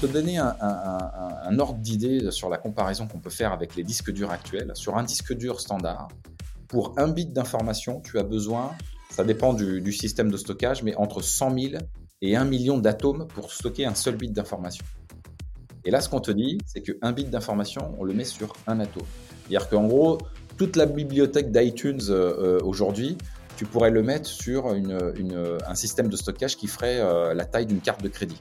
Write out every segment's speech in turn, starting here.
te donner un, ordre d'idée sur la comparaison qu'on peut faire avec les disques durs actuels. Sur un disque dur standard, pour un bit d'information, tu as besoin, ça dépend du, système de stockage, mais entre 100 000 et 1 million d'atomes pour stocker un seul bit d'information. Et là, ce qu'on te dit, c'est qu'un bit d'information, on le met sur un atome. C'est-à-dire qu'en gros, toute la bibliothèque d'iTunes euh, euh, aujourd'hui, tu pourrais le mettre sur un système de stockage qui ferait euh, la taille d'une carte de crédit.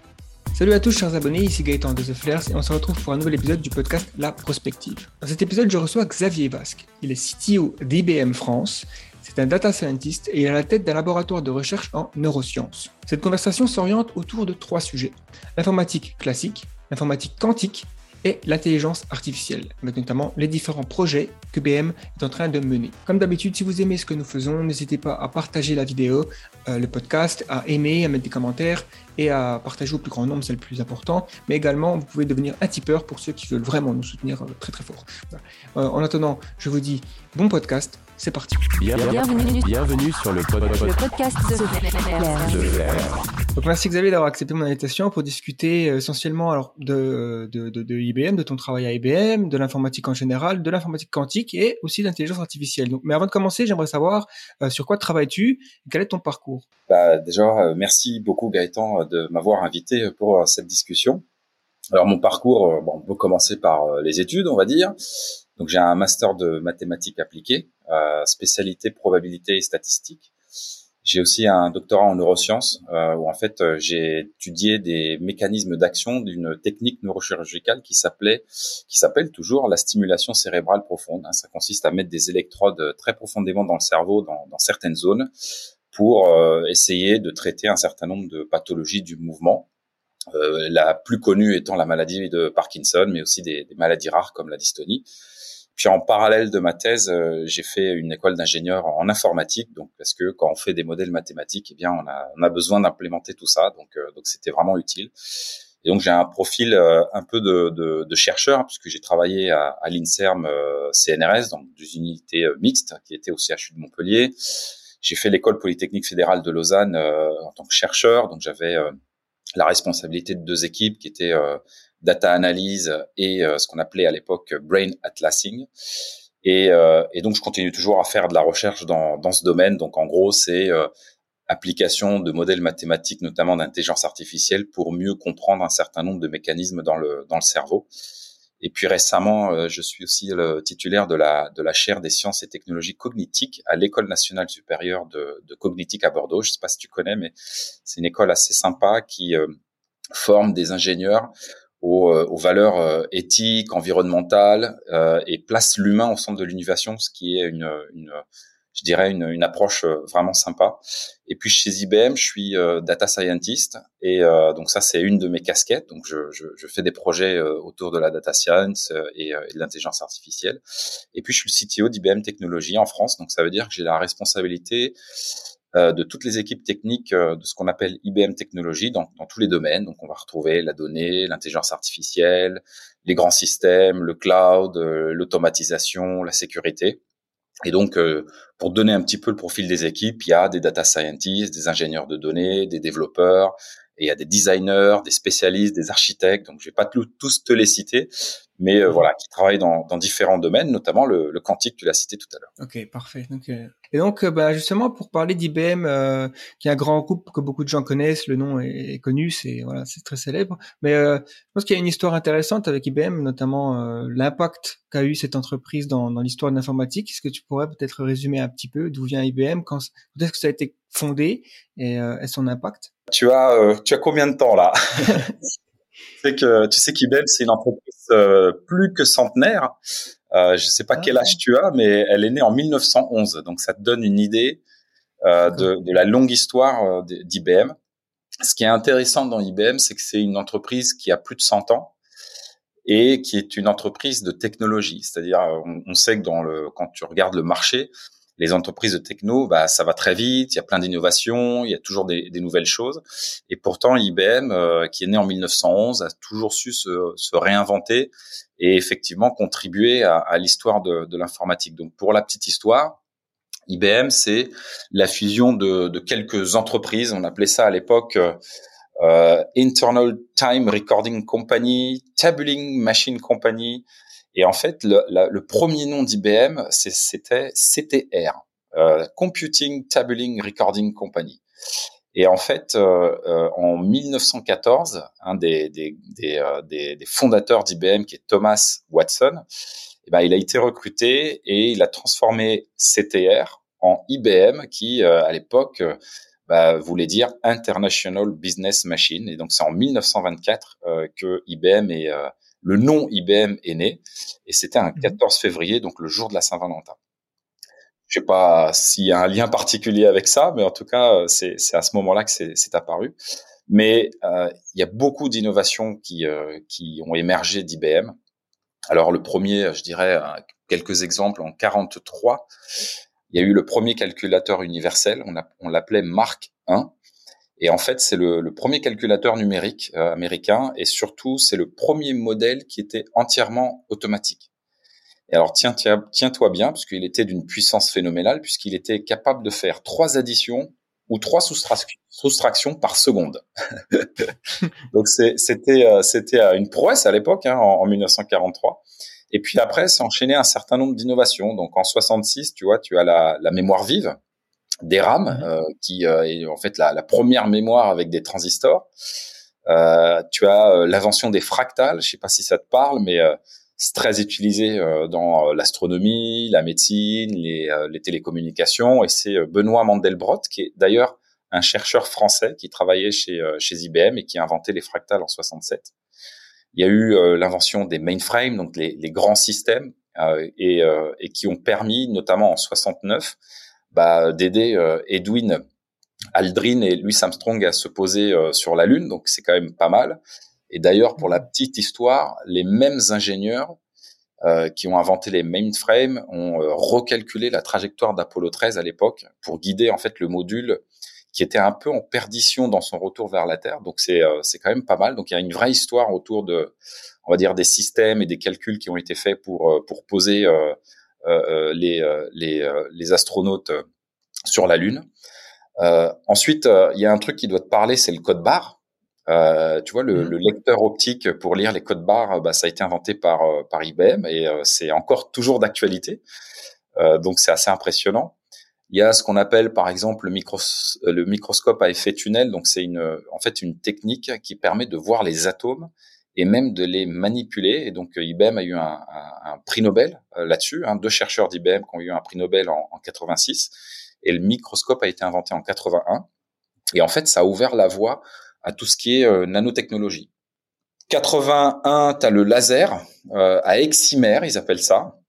Salut à tous chers abonnés, ici Gaëtan de The Flares et on se retrouve pour un nouvel épisode du podcast La Prospective. Dans cet épisode, je reçois Xavier Basque. Il est CTO d'IBM France. C'est un data scientist et il a la tête d'un laboratoire de recherche en neurosciences. Cette conversation s'oriente autour de trois sujets. L'informatique classique, l'informatique quantique et l'intelligence artificielle, avec notamment les différents projets que BM est en train de mener. Comme d'habitude, si vous aimez ce que nous faisons, n'hésitez pas à partager la vidéo, le podcast, à aimer, à mettre des commentaires et à partager au plus grand nombre, c'est le plus important. Mais également, vous pouvez devenir un tipeur pour ceux qui veulent vraiment nous soutenir euh, très très fort. Euh, en attendant, je vous dis bon podcast c'est parti. Bienvenue, bienvenue sur le, podcast de, Donc merci Xavier d'avoir accepté mon invitation pour discuter euh, essentiellement alors de, de, de, IBM, de ton travail à IBM, de l'informatique en général, de l'informatique quantique et aussi d'intelligence artificielle. Donc, mais avant de commencer, j'aimerais savoir euh, sur quoi travailles-tu et quel est ton parcours? Bah, Déjà, euh, merci beaucoup Gaëtan de m'avoir invité pour cette discussion. Alors mon parcours, bon, on peut commencer par les études, on va dire. Donc j'ai un master de mathématiques appliquées, euh, spécialité probabilité et statistique. J'ai aussi un doctorat en neurosciences euh, où en fait euh, j'ai étudié des mécanismes d'action d'une technique neurochirurgicale qui s'appelait, qui s'appelle toujours la stimulation cérébrale profonde. Hein. Ça consiste à mettre des électrodes très profondément dans le cerveau, dans certaines zones, pour euh, essayer de traiter un certain nombre de pathologies du mouvement. Euh, la plus connue étant la maladie de Parkinson, mais aussi des, maladies rares comme la dystonie. Puis en parallèle de ma thèse, euh, j'ai fait une école d'ingénieur en informatique, donc parce que quand on fait des modèles mathématiques, eh bien on a, on a besoin d'implémenter tout ça, donc euh, donc c'était vraiment utile. Et donc j'ai un profil euh, un peu de, de, de, chercheur puisque j'ai travaillé à, à l'Inserm CNRS, donc des unités mixtes qui étaient au CHU de Montpellier. J'ai fait l'école polytechnique fédérale de Lausanne en tant que chercheur, donc j'avais la responsabilité de deux équipes qui étaient data analyse et euh, ce qu'on appelait à l'époque brain atlasing. Et, euh, et, donc, je continue toujours à faire de la recherche dans, dans ce domaine. Donc, en gros, c'est euh, application de modèles mathématiques, notamment d'intelligence artificielle, pour mieux comprendre un certain nombre de mécanismes dans le, dans le cerveau. Et puis récemment, je suis aussi le titulaire de la, de la chaire des sciences et technologies cognitiques à l'École nationale supérieure de, de cognitique à Bordeaux. Je sais pas si tu connais, mais c'est une école assez sympa qui forme des ingénieurs aux, euh, aux valeurs euh, éthiques, environnementales euh, et place l'humain au centre de l'innovation, ce qui est une, une je dirais une, une, approche vraiment sympa. Et puis chez IBM, je suis data scientist et donc ça c'est une de mes casquettes. Donc je, je, je fais des projets autour de la data science et, et de l'intelligence artificielle. Et puis je suis le CTO d'IBM Technologies en France. Donc ça veut dire que j'ai la responsabilité euh, de toutes les équipes techniques euh, de ce qu'on appelle IBM Technologies dans, dans, tous les domaines. Donc, on va retrouver la donnée, l'intelligence artificielle, les grands systèmes, le cloud, euh, l'automatisation, la sécurité. Et donc, pour donner un petit peu le profil des équipes, il y a des data scientists, des ingénieurs de données, des développeurs, et il y a des designers, des spécialistes, des architectes. Donc, je vais pas tous te les citer, mais euh, voilà, qui travaillent dans, dans, différents domaines, notamment le, le quantique, tu l'as cité tout à l'heure. Ok, parfait. Donc, euh, et donc, euh, bah, justement, pour parler d'IBM, euh, qui est un grand groupe que beaucoup de gens connaissent, le nom est, connu, c'est voilà, c'est très célèbre. Mais je pense qu'il y a une histoire intéressante avec IBM, notamment l'impact qu'a eu cette entreprise dans, dans l'histoire de l'informatique. Est-ce que tu pourrais peut-être résumer un petit peu d'où vient IBM, quand, quand est-ce que ça a été fondé et, et son impact? Tu as, tu as combien de temps là? sais que tu sais qu'IBM c'est une entreprise euh, plus que centenaire. Euh, je sais pas ah quel âge tu as, mais elle est née en 1911, donc ça te donne une idée euh, de, de, la longue histoire euh, d'IBM. Ce qui est intéressant dans IBM, c'est que c'est une entreprise qui a plus de 100 ans et qui est une entreprise de technologie. C'est-à-dire, on, on, sait que dans le, quand tu regardes le marché, les entreprises de techno, bah, ça va très vite, il y a plein d'innovations, il y a toujours des, des, nouvelles choses. Et pourtant, IBM, euh, qui est né en 1911, a toujours su se, se réinventer et effectivement contribuer à, à l'histoire de, de l'informatique. Donc, pour la petite histoire, IBM, c'est la fusion de, de, quelques entreprises. On appelait ça à l'époque euh, Internal Time Recording Company, Tabling Machine Company. Et en fait, le, le premier nom d'IBM, c'était CTR, euh, Computing Tabling Recording Company. Et en fait, euh, euh en 1914, un des, des, des, euh, des, des fondateurs d'IBM, qui est Thomas Watson, eh ben, il a été recruté et il a transformé CTR en IBM, qui à l'époque bah, voulait dire International Business Machine. Et donc c'est en 1924 euh, que IBM est euh, le nom IBM est né. Et c'était un 14 mhm. février, donc le jour de la Saint-Valentin. Je sais pas s'il y a un lien particulier avec ça, mais en tout cas c'est à ce moment-là que c'est apparu. Mais euh, il y a beaucoup d'innovations qui euh, qui ont émergé d'IBM. Alors le premier, je dirais quelques exemples en 43 il y a eu le premier calculateur universel, on, on l'appelait Mark I. Et en fait, c'est le, le, premier calculateur numérique euh, américain et surtout, c'est le premier modèle qui était entièrement automatique. Et alors, tiens, tiens, tiens-toi bien, puisqu'il était d'une puissance phénoménale, puisqu'il était capable de faire trois additions ou trois soustractions par seconde. Donc, c'était, euh, c'était euh, une prouesse à l'époque, hein, en, en 1943. Et puis après, c'est enchaîné un certain nombre d'innovations. Donc en 66, tu vois, tu as la, la mémoire vive des RAM, euh, qui euh, est en fait la, la, première mémoire avec des transistors. Euh, tu as euh, l'invention des fractales. Je sais pas si ça te parle, mais c'est très utilisé dans l'astronomie, la médecine, les, les télécommunications. Et c'est Benoît Mandelbrot, qui est d'ailleurs un chercheur français qui travaillait chez, chez IBM et qui a inventé les fractales en 67. Il y a eu euh, l'invention des mainframes, donc les, les grands systèmes, euh, et, euh, et, qui ont permis, notamment en 69, bah, d'aider Edwin Aldrin et Louis Armstrong à se poser sur la Lune, donc c'est quand même pas mal. Et d'ailleurs, pour la petite histoire, les mêmes ingénieurs euh, qui ont inventé les mainframes ont recalculé la trajectoire d'Apollo 13 à l'époque pour guider en fait le module qui était un peu en perdition dans son retour vers la Terre. Donc c'est euh, c'est quand même pas mal. Donc il y a une vraie histoire autour de, on va dire, des systèmes et des calculs qui ont été faits pour euh, pour poser euh, euh, les les les astronautes sur la Lune. ensuite, il y a un truc qui doit te parler, c'est le code barre. tu vois, le, mmh. le, lecteur optique pour lire les codes barres, bah, ça a été inventé par par IBM et c'est encore toujours d'actualité. donc c'est assez impressionnant. Il y a ce qu'on appelle par exemple le, micros le microscope à effet tunnel. Donc c'est une, en fait une technique qui permet de voir les atomes et même de les manipuler. Et donc IBM a eu un, prix Nobel euh, là-dessus. Hein, deux chercheurs d'IBM qui ont eu un prix Nobel en, en 86 et le microscope a été inventé en 81. Et en fait, ça a ouvert la voie à tout ce qui est euh, nanotechnologie. 81, tu as le laser euh, à eximère, ils appellent ça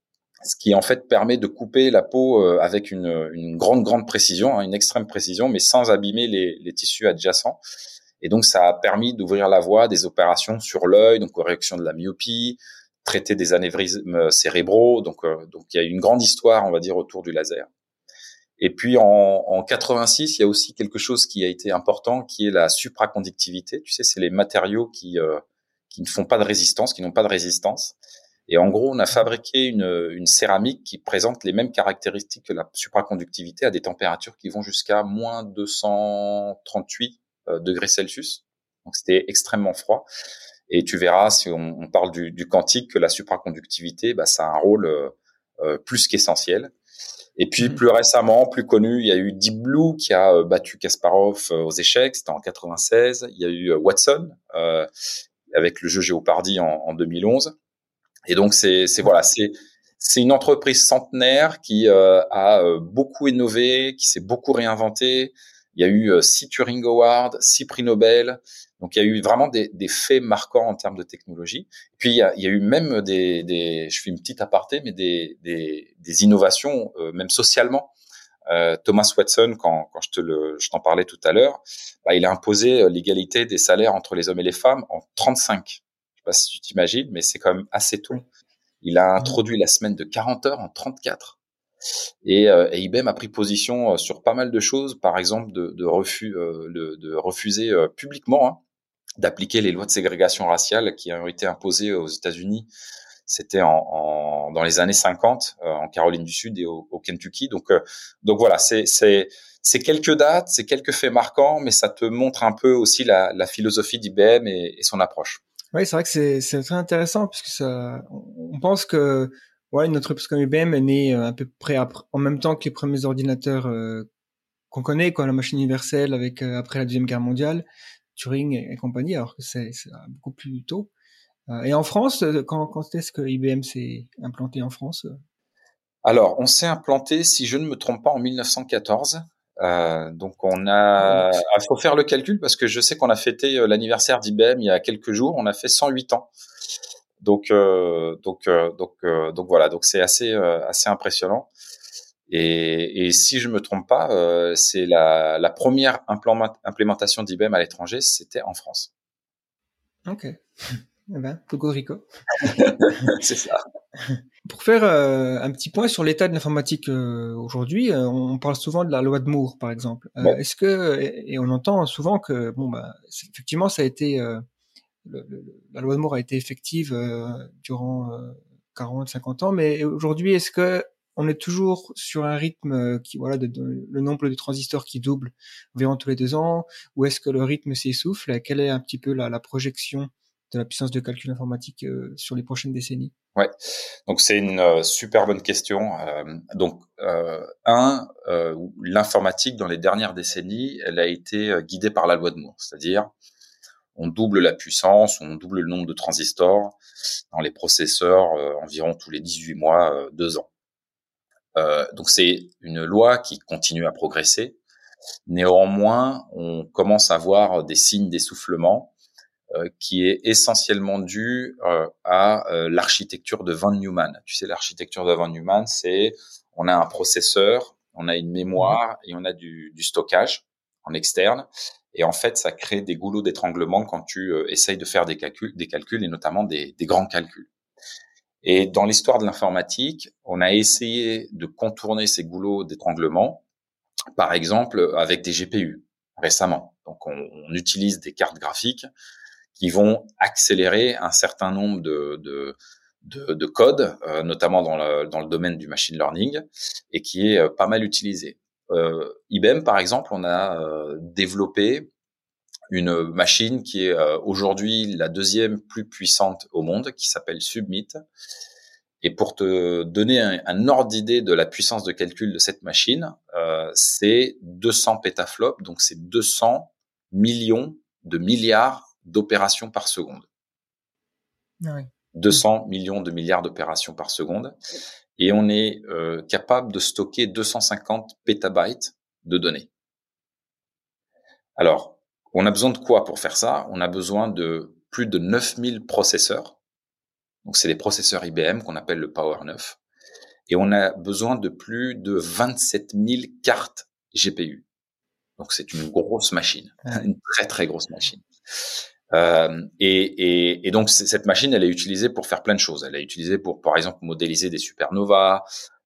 ce qui en fait permet de couper la peau euh, avec une, grande grande précision, hein, une extrême précision, mais sans abîmer les, tissus adjacents. Et donc ça a permis d'ouvrir la voie des opérations sur l'œil, donc correction de la myopie, traiter des anévrismes cérébraux. Donc euh, donc il y a une grande histoire, on va dire, autour du laser. Et puis en, en 86, il y a aussi quelque chose qui a été important, qui est la supraconductivité. Tu sais, c'est les matériaux qui euh, qui ne font pas de résistance, qui n'ont pas de résistance. Et en gros, on a fabriqué une, une, céramique qui présente les mêmes caractéristiques que la supraconductivité à des températures qui vont jusqu'à moins 238 euh, degrés Celsius. Donc c'était extrêmement froid. Et tu verras, si on, on parle du, du, quantique, que la supraconductivité, bah, ça a un rôle euh, euh plus qu'essentiel. Et puis mmh. plus récemment, plus connu, il y a eu Deep Blue qui a euh, battu Kasparov aux échecs, c'était en 96. Il y a eu Watson euh, avec le jeu Jeopardy en, en 2011. Et donc c'est voilà, c'est c'est une entreprise centenaire qui euh, a euh, beaucoup innové, qui s'est beaucoup réinventé. Il y a eu euh, six Turing Awards, six prix Nobel. Donc il y a eu vraiment des, des faits marquants en termes de technologie. Et puis il y a, il y a eu même des, des, je fais une petite aparté, mais des, des, des innovations même socialement. Thomas Watson, quand, quand je te le, je t'en parlais tout à l'heure, bah, il a imposé l'égalité des salaires entre les hommes et les femmes en 35 sais pas si tu t'imagines, mais c'est quand même assez tôt. Il a introduit la semaine de 40 heures en 34. Et, euh, et IBM a pris position euh, sur pas mal de choses, par exemple de, euh, refuser publiquement hein, d'appliquer les lois de ségrégation raciale qui ont été imposées aux États-Unis C'était dans les années 50 en Caroline du Sud et au, Kentucky. Donc, voilà, c'est quelques dates, c'est quelques faits marquants, mais ça te montre un peu aussi la, philosophie d'IBM et, son approche. Oui, c'est vrai que c'est, très intéressant puisque on pense que ouais, une entreprise comme IBM est née à peu près après, en même temps que les premiers ordinateurs euh, qu'on connaît, quoi, la machine universelle avec euh, après la deuxième guerre mondiale, Turing et, compagnie, alors que c'est, beaucoup plus tôt. Euh, et en France, quand, quand est-ce que IBM s'est implanté en France Alors, on s'est implanté, si je ne me trompe pas, en 1914. Euh, donc on a, il ah, faut faire le calcul parce que je sais qu'on a fêté euh, l'anniversaire d'IBM il y a quelques jours, on a fait 108 ans. Donc euh, donc euh, donc euh, donc voilà, donc c'est assez assez impressionnant. Et, et, si je me trompe pas, c'est la, la première implémentation d'IBM à l'étranger, c'était en France. Ok. Eh ben, Rico. c'est ça. Pour faire euh, un petit point sur l'état de l'informatique euh, aujourd'hui, on parle souvent de la loi de Moore, par exemple. Est-ce que et, on entend souvent que bon bah effectivement ça a été la loi de Moore a été effective durant 40, 50 ans, mais aujourd'hui est-ce que on est toujours sur un rythme qui voilà le nombre de transistors qui double environ tous les deux ans, ou est-ce que le rythme s'essouffle? Quelle est un petit peu la, la projection de la puissance de calcul informatique euh, sur les prochaines décennies? Ouais, donc c'est une euh, super bonne question. Euh, donc un, l'informatique dans les dernières décennies, elle a été guidée par la loi de Moore, c'est-à-dire on double la puissance, on double le nombre de transistors dans les processeurs environ tous les 18 mois, deux ans. donc c'est une loi qui continue à progresser. Néanmoins, on commence à voir des signes d'essoufflement euh, qui est essentiellement dû euh, à euh, l'architecture de Van Neumann. Tu sais, l'architecture de Van Neumann, c'est on a un processeur, on a une mémoire et on a du, du stockage en externe. Et en fait, ça crée des goulots d'étranglement quand tu essayes de faire des calculs, des calculs et notamment des, grands calculs. Et dans l'histoire de l'informatique, on a essayé de contourner ces goulots d'étranglement, par exemple avec des GPU récemment. Donc, on, utilise des cartes graphiques qui vont accélérer un certain nombre de, de, de, euh, notamment dans le, dans le domaine du machine learning, et qui est euh, pas mal utilisé. Euh, IBM, par exemple, on a euh, développé une machine qui est aujourd'hui la deuxième plus puissante au monde, qui s'appelle Submit. Et pour te donner un, un ordre d'idée de la puissance de calcul de cette machine, c'est 200 pétaflops, donc c'est 200 millions de milliards d'opérations par seconde. 200 ah millions de milliards d'opérations par seconde. Et on est euh, capable de stocker 250 pétabytes de données. Alors, on a besoin de quoi pour faire ça? On a besoin de plus de 9000 processeurs. Donc, c'est les processeurs IBM qu'on appelle le Power 9. Et on a besoin de plus de 27 000 cartes GPU. Donc, c'est une grosse machine, une très, très grosse machine. Euh, et, donc cette machine, elle est utilisée pour faire plein de choses. Elle est utilisée pour, par exemple, modéliser des supernovas,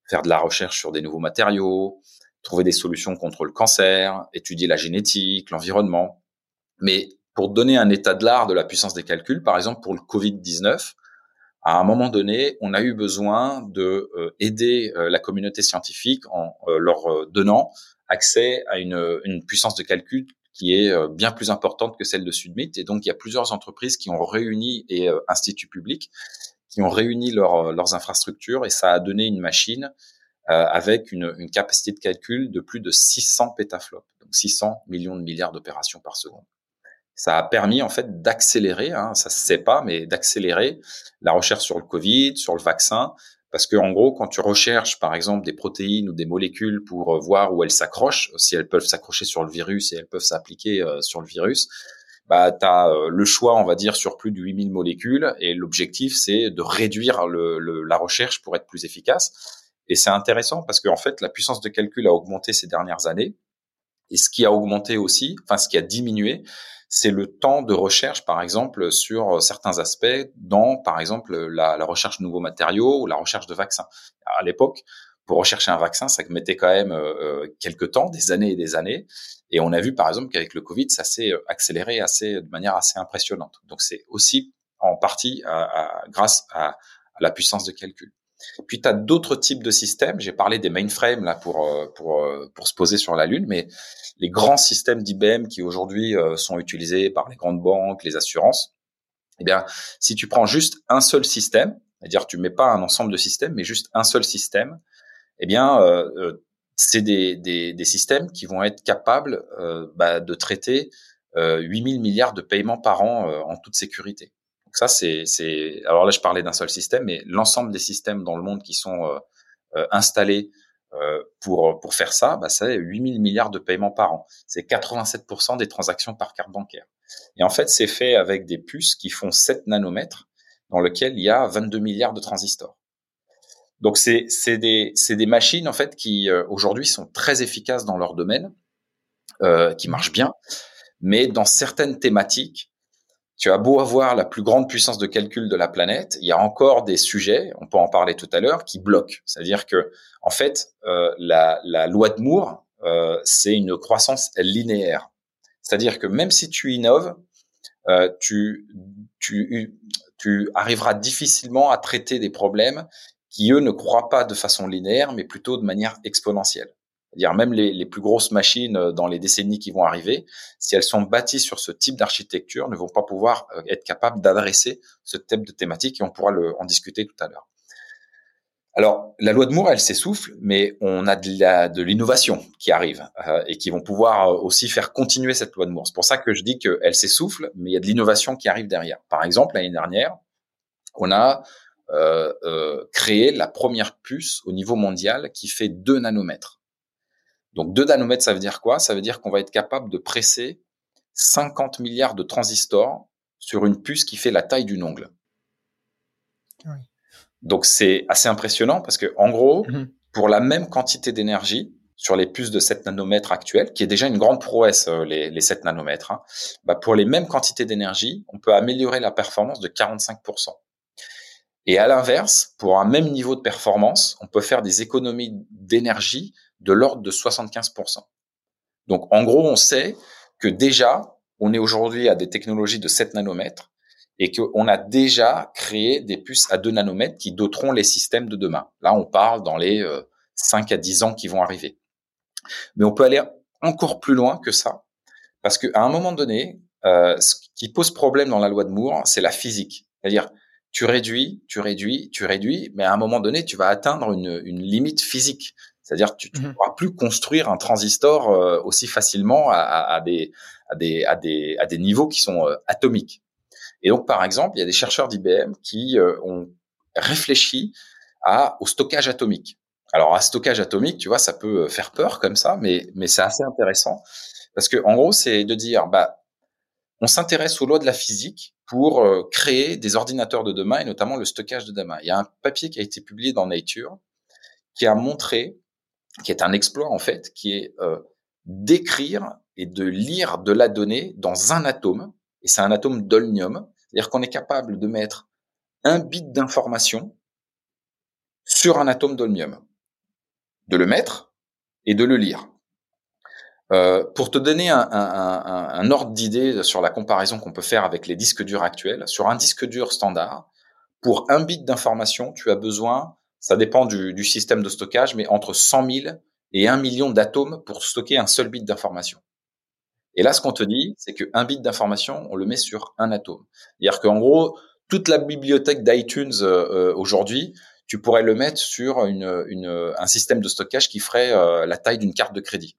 faire de la recherche sur des nouveaux matériaux, trouver des solutions contre le cancer, étudier la génétique, l'environnement. Mais pour donner un état de l'art de la puissance des calculs, par exemple pour le Covid-19, à un moment donné, on a eu besoin de euh, aider euh, la communauté scientifique en leur donnant accès à une puissance de calcul qui est euh, bien plus importante que celle de Sudmit. Et donc, il y a plusieurs entreprises qui ont réuni et euh, instituts publics qui ont réuni euh, leurs infrastructures et ça a donné une machine avec une, une, capacité de calcul de plus de 600 pétaflops, donc 600 millions de milliards d'opérations par seconde. Ça a permis en fait d'accélérer, hein, ça se sait pas, mais d'accélérer la recherche sur le Covid, sur le vaccin, parce que en gros, quand tu recherches par exemple des protéines ou des molécules pour euh, voir où elles s'accrochent, si elles peuvent s'accrocher sur le virus et elles peuvent s'appliquer euh, sur le virus, bah tu as euh, le choix, on va dire, sur plus de 8000 molécules et l'objectif c'est de réduire la recherche pour être plus efficace. Et c'est intéressant parce qu'en fait, la puissance de calcul a augmenté ces dernières années. Et ce qui a augmenté aussi, enfin ce qui a diminué, c'est le temps de recherche, par exemple, sur certains aspects, dans, par exemple, la, recherche de nouveaux matériaux ou la recherche de vaccins. À l'époque, pour rechercher un vaccin, ça mettait quand même euh, euh, quelques temps, des années et des années. Et on a vu, par exemple, qu'avec le Covid, ça s'est euh, accéléré assez, de manière assez impressionnante. Donc, c'est aussi en partie grâce à la puissance de calcul. Puis tu as d'autres types de systèmes. J'ai parlé des mainframes là pour euh, pour euh, pour se poser sur la lune, mais les grands systèmes d'IBM qui aujourd'hui euh, sont utilisés par les grandes banques, les assurances, eh bien, si tu prends juste un seul système, c'est-à-dire tu mets pas un ensemble de systèmes, mais juste un seul système, eh bien, c'est des, des, des, systèmes qui vont être capables bah, de traiter 8000 milliards de paiements par an en toute sécurité. Ça, c'est, c'est, alors là, je parlais d'un seul système, mais l'ensemble des systèmes dans le monde qui sont euh, euh, installés euh, pour pour faire ça, bah, c'est 8000 milliards de paiements par an. C'est 87% des transactions par carte bancaire. Et en fait, c'est fait avec des puces qui font 7 nanomètres, dans lequel il y a 22 milliards de transistors. Donc c'est c'est des c'est des machines en fait qui aujourd'hui sont très efficaces dans leur domaine, euh, qui marchent bien, mais dans certaines thématiques, tu as beau avoir la plus grande puissance de calcul de la planète, il y a encore des sujets, on peut en parler tout à l'heure, qui bloquent. C'est-à-dire que, en fait, euh, la, loi de Moore, euh, c'est une croissance linéaire. C'est-à-dire que même si tu innoves, euh, tu arriveras difficilement à traiter des problèmes qui, eux, ne croient pas de façon linéaire, mais plutôt de manière exponentielle dire même les, plus grosses machines euh, dans les décennies qui vont arriver, si elles sont bâties sur ce type d'architecture, ne vont pas pouvoir euh, être capables d'adresser ce type de thématique et on pourra le, en discuter tout à l'heure. Alors, la loi de Moore, elle s'essouffle, mais on a de l'innovation qui arrive euh, et qui vont pouvoir aussi faire continuer cette loi de Moore. C'est pour ça que je dis qu'elle s'essouffle, mais il y a de l'innovation qui arrive derrière. Par exemple, l'année dernière, on a créé la première puce au niveau mondial qui fait 2 nanomètres. Donc 2 nanomètres, ça veut dire quoi? Ça veut dire qu'on va être capable de presser 50 milliards de transistors sur une puce qui fait la taille d'une ongle. Donc c'est assez impressionnant parce que en gros, mhm. pour la même quantité d'énergie sur les puces de 7 nanomètres actuelles, qui est déjà une grande prouesse euh, les, les 7 nanomètres, hein, bah pour les mêmes quantités d'énergie, on peut améliorer la performance de 45%. Et à l'inverse, pour un même niveau de performance, on peut faire des économies d'énergie de l'ordre de 75%. Donc en gros, on sait que déjà, on est aujourd'hui à des technologies de 7 nanomètres et qu'on a déjà créé des puces à 2 nanomètres qui doteront les systèmes de demain. Là, on parle dans les 5 euh, à 10 ans qui vont arriver. Mais on peut aller encore plus loin que ça, parce qu'à un moment donné, euh, ce qui pose problème dans la loi de Moore, c'est la physique. C'est-à-dire, tu réduis, tu réduis, tu réduis, mais à un moment donné, tu vas atteindre une, une limite physique. C'est-à-dire tu ne mmh pourras plus construire un transistor euh, aussi facilement à, à, des, à, des, à, des, à des niveaux qui sont euh, atomiques. Et donc, par exemple, il y a des chercheurs d'IBM qui euh, ont réfléchi à, au stockage atomique. Alors, à stockage atomique, tu vois, ça peut faire peur comme ça, mais, mais c'est assez intéressant. Parce que, en gros, c'est de dire, bah, on s'intéresse aux lois de la physique pour créer des ordinateurs de demain et notamment le stockage de demain. Il y a un papier qui a été publié dans Nature qui a montré qui est un exploit en fait, qui est euh, d'écrire et de lire de la donnée dans un atome, et c'est un atome d'olnium, c'est-à-dire qu'on est capable de mettre un bit d'information sur un atome d'olnium, de le mettre et de le lire. Euh, pour te donner un, un, un ordre d'idée sur la comparaison qu'on peut faire avec les disques durs actuels, sur un disque dur standard, pour un bit d'information, tu as besoin ça dépend du, du, système de stockage, mais entre 100 000 et 1 million d'atomes pour stocker un seul bit d'information. Et là, ce qu'on te dit, c'est qu'un bit d'information, on le met sur un atome. C'est-à-dire qu'en gros, toute la bibliothèque d'iTunes euh, euh, aujourd'hui, tu pourrais le mettre sur une, une, un système de stockage qui ferait euh, la taille d'une carte de crédit.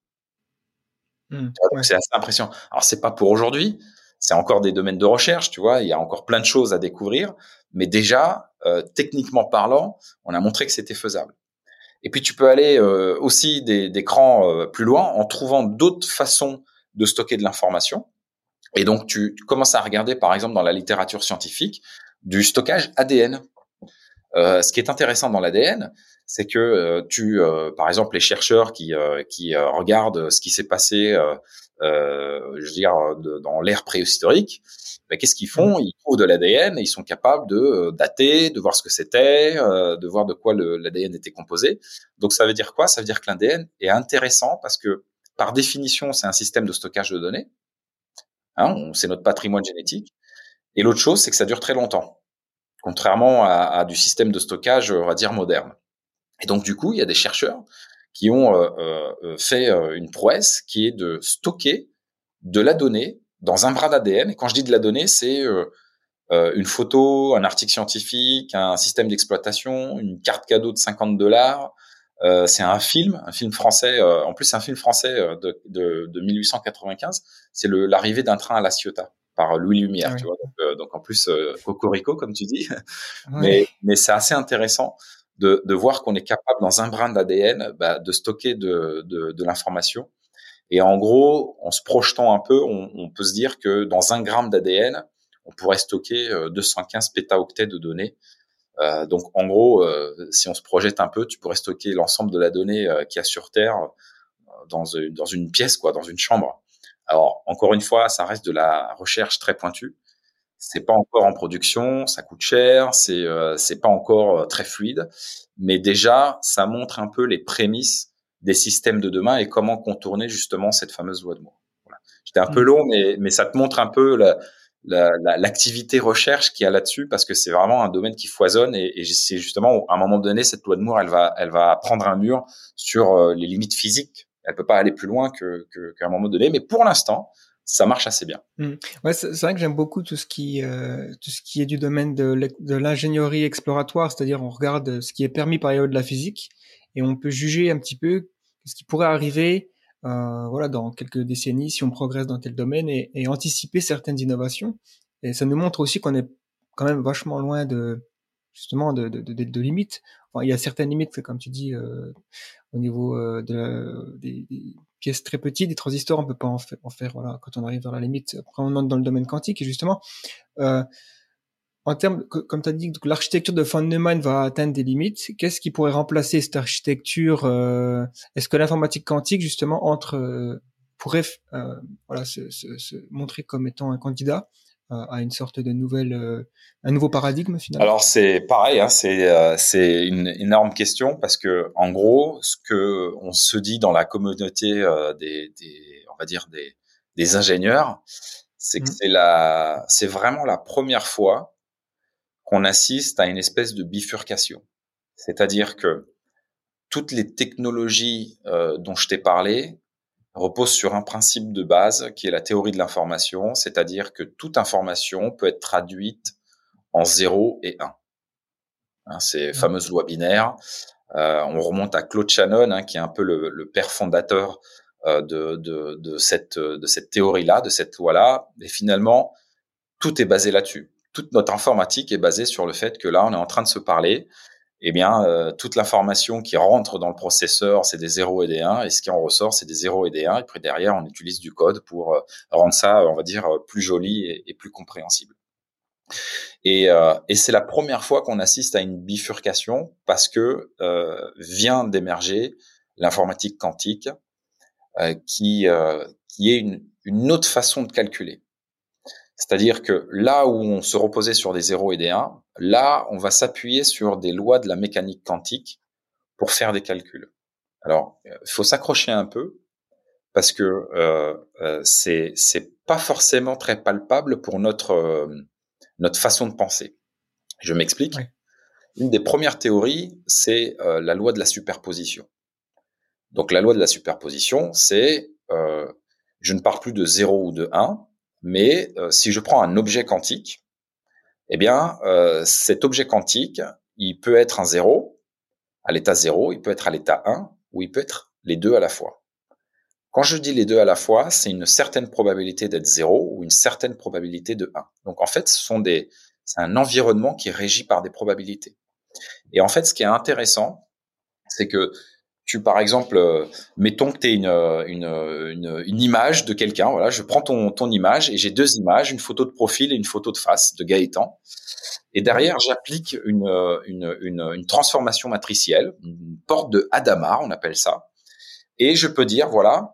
Mmh, c'est assez impressionnant. Alors c'est pas pour aujourd'hui, c'est encore des domaines de recherche, tu vois, il y a encore plein de choses à découvrir, mais déjà, euh, techniquement parlant, on a montré que c'était faisable. Et puis tu peux aller euh, aussi des, des crans euh, plus loin en trouvant d'autres façons de stocker de l'information. Et donc tu, commences à regarder, par exemple, dans la littérature scientifique, du stockage ADN. ce qui est intéressant dans l'ADN, c'est que tu, par exemple, les chercheurs qui, qui regardent ce qui s'est passé euh, je veux dire, dans l'ère préhistorique, ben, qu'est-ce qu'ils font? Ils trouvent de l'ADN et ils sont capables de euh, dater, de voir ce que c'était, euh, de voir de quoi l'ADN était composé. Donc ça veut dire quoi? Ça veut dire que l'ADN est intéressant parce que par définition, c'est un système de stockage de données. Hein, c'est notre patrimoine génétique. Et l'autre chose, c'est que ça dure très longtemps. contrairement à, du système de stockage, on va dire, moderne. Et donc, du coup, il y a des chercheurs qui ont euh, fait une prouesse qui est de stocker de la donnée dans un bras d'ADN. Et quand je dis de la donnée, c'est une photo, un article scientifique, un système d'exploitation, une carte cadeau de 50 dollars, euh, c'est un film, un film français. Euh, en plus, c'est un film français euh, de, de, de 1895. C'est l'arrivée d'un train à La Ciotat par Louis Lumière. Tu vois donc, donc, en plus, cocorico comme tu dis. Mais, mais c'est assez intéressant de, de voir qu'on est capable dans un brin d'ADN bah, de stocker de, de, de l'information. Et en gros, en se projetant un peu, on, on peut se dire que dans un gramme d'ADN, on pourrait stocker 215 pétaoctets de données. Euh, donc en gros, euh, si on se projette un peu, tu pourrais stocker l'ensemble de la donnée euh, qu'il y a sur Terre dans, dans une pièce, quoi, dans une chambre. Alors encore une fois, ça reste de la recherche très pointue. C'est pas encore en production, ça coûte cher, c'est c'est pas encore très fluide, mais déjà ça montre un peu les prémices des systèmes de demain et comment contourner justement cette fameuse loi de Moore. Voilà. J'étais un peu mmh. long, mais mais ça te montre un peu la, l'activité recherche qu'il y a là-dessus parce que c'est vraiment un domaine qui foisonne et, et c'est justement à un moment donné cette loi de Moore elle va elle va prendre un mur sur euh, les limites physiques elle peut pas aller plus loin que qu'à un moment donné mais pour l'instant ça marche assez bien. Mmh. Ouais, c'est vrai que j'aime beaucoup tout ce qui euh, tout ce qui est du domaine de l'ingénierie exploratoire, c'est-à-dire on regarde ce qui est permis par les de la physique et on peut juger un petit peu ce qui pourrait arriver euh, voilà, dans quelques décennies, si on progresse dans tel domaine et, anticiper certaines innovations. Et ça nous montre aussi qu'on est quand même vachement loin de justement de, de, de, limites. Il y a certaines limites, comme tu dis, euh, au niveau euh, de, des, pièces très petites, des transistors, on peut pas en, faire. Voilà, quand on arrive vers la limite, on entre dans le domaine quantique et justement. Euh, en termes, comme tu as dit, l'architecture de von Neumann va atteindre des limites. Qu'est-ce qui pourrait remplacer cette architecture euh, Est-ce que l'informatique quantique, justement, entre euh, pourrait voilà, se, montrer comme étant un candidat? À une sorte de nouvelle, un nouveau paradigme finalement Alors c'est pareil, hein, c'est c'est une énorme question parce que en gros, ce que on se dit dans la communauté des, des, on va dire des, des ingénieurs, c'est que mmh. c'est la, c'est vraiment la première fois qu'on assiste à une espèce de bifurcation. C'est-à-dire que toutes les technologies euh, dont je t'ai parlé reposent sur un principe de base qui est la théorie de l'information, c'est-à-dire que toute information peut être traduite en 0 et 1. Hein, ces mmh. fameuses lois binaires. Euh, on remonte à Claude Shannon, hein, qui est un peu le, le père fondateur euh, de, de, de, cette, de cette théorie-là, de cette loi-là. Et finalement, tout est basé là-dessus toute notre informatique est basée sur le fait que là, on est en train de se parler. Eh bien, euh, toute l'information qui rentre dans le processeur, c'est des 0 et des 1, et ce qui en ressort, c'est des 0 et des 1. Et puis derrière, on utilise du code pour euh, rendre ça, on va dire, plus joli et, plus compréhensible. Et, euh, c'est la première fois qu'on assiste à une bifurcation parce que vient d'émerger l'informatique quantique, qui, est une, une autre façon de calculer. C'est-à-dire que là où on se reposait sur des 0 et des 1, là, on va s'appuyer sur des lois de la mécanique quantique pour faire des calculs. Alors, il faut s'accrocher un peu parce que euh, euh, c'est c'est pas forcément très palpable pour notre euh, notre façon de penser. Je m'explique. Une des premières théories, c'est euh, la loi de la superposition. Donc la loi de la superposition, c'est euh, je ne pars plus de 0 ou de 1, mais euh, si je prends un objet quantique, eh bien, euh, cet objet quantique, il peut être un zéro, à l'état zéro, il peut être à l'état 1, ou il peut être les deux à la fois. Quand je dis les deux à la fois, c'est une certaine probabilité d'être zéro ou une certaine probabilité de 1. Donc en fait, ce sont des, c'est un environnement qui est régi par des probabilités. Et en fait, ce qui est intéressant, c'est que tu par exemple, euh, mettons que tu es une, une, une, image de quelqu'un, voilà, je prends ton, ton image et j'ai deux images, une photo de profil et une photo de face de Gaëtan. Et derrière, j'applique une, une, une, une, transformation matricielle, une porte de Hadamard, on appelle ça. Et je peux dire, voilà,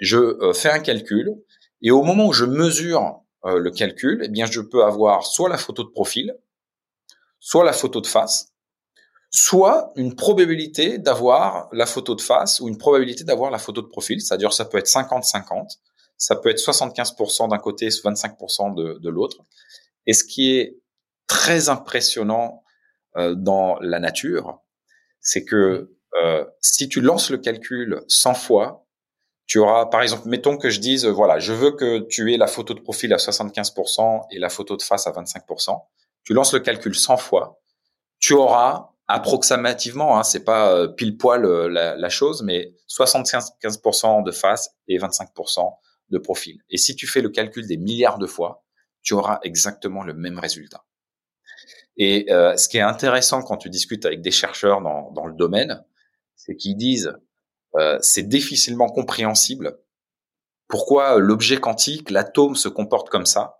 je euh, fais un calcul et au moment où je mesure euh, le calcul, eh bien, je peux avoir soit la photo de profil, soit la photo de face, soit une probabilité d'avoir la photo de face ou une probabilité d'avoir la photo de profil, c'est-à-dire ça peut être 50-50, ça peut être 75% d'un côté, 25% de, de l'autre. Et ce qui est très impressionnant euh, dans la nature, c'est que euh, si tu lances le calcul 100 fois, tu auras, par exemple, mettons que je dise, voilà, je veux que tu aies la photo de profil à 75% et la photo de face à 25%. Tu lances le calcul 100 fois, tu auras approximativement, hein, c'est pas euh, pile poil euh, la, la, chose, mais 75% de face et 25% de profil. Et si tu fais le calcul des milliards de fois, tu auras exactement le même résultat. Et euh, ce qui est intéressant quand tu discutes avec des chercheurs dans, dans le domaine, c'est qu'ils disent euh, c'est difficilement compréhensible pourquoi l'objet quantique, l'atome se comporte comme ça,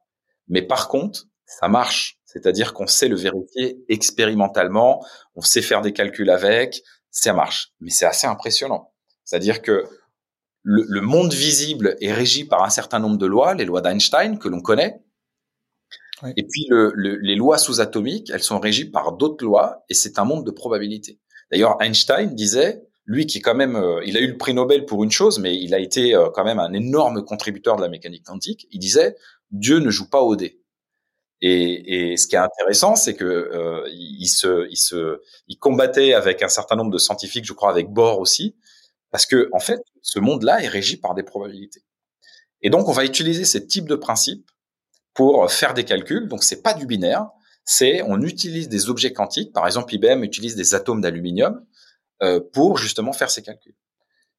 mais par contre, ça marche. C'est-à-dire qu'on sait le vérifier expérimentalement, on sait faire des calculs avec, ça marche. Mais c'est assez impressionnant. C'est-à-dire que le, le, monde visible est régi par un certain nombre de lois, les lois d'Einstein que l'on connaît. Oui. Et puis le, les lois sous-atomiques, elles sont régies par d'autres lois et c'est un monde de probabilité. D'ailleurs, Einstein disait, lui qui quand même, euh, il a eu le prix Nobel pour une chose, mais il a été euh, quand même un énorme contributeur de la mécanique quantique. Il disait, Dieu ne joue pas au dé. Et, et, ce qui est intéressant, c'est que euh, il, se, il se, il combattait avec un certain nombre de scientifiques, je crois avec Bohr aussi, parce que en fait, ce monde-là est régi par des probabilités. Et donc, on va utiliser ces types de principes pour faire des calculs. Donc, c'est pas du binaire, c'est on utilise des objets quantiques. Par exemple, IBM utilise des atomes d'aluminium euh, pour justement faire ces calculs.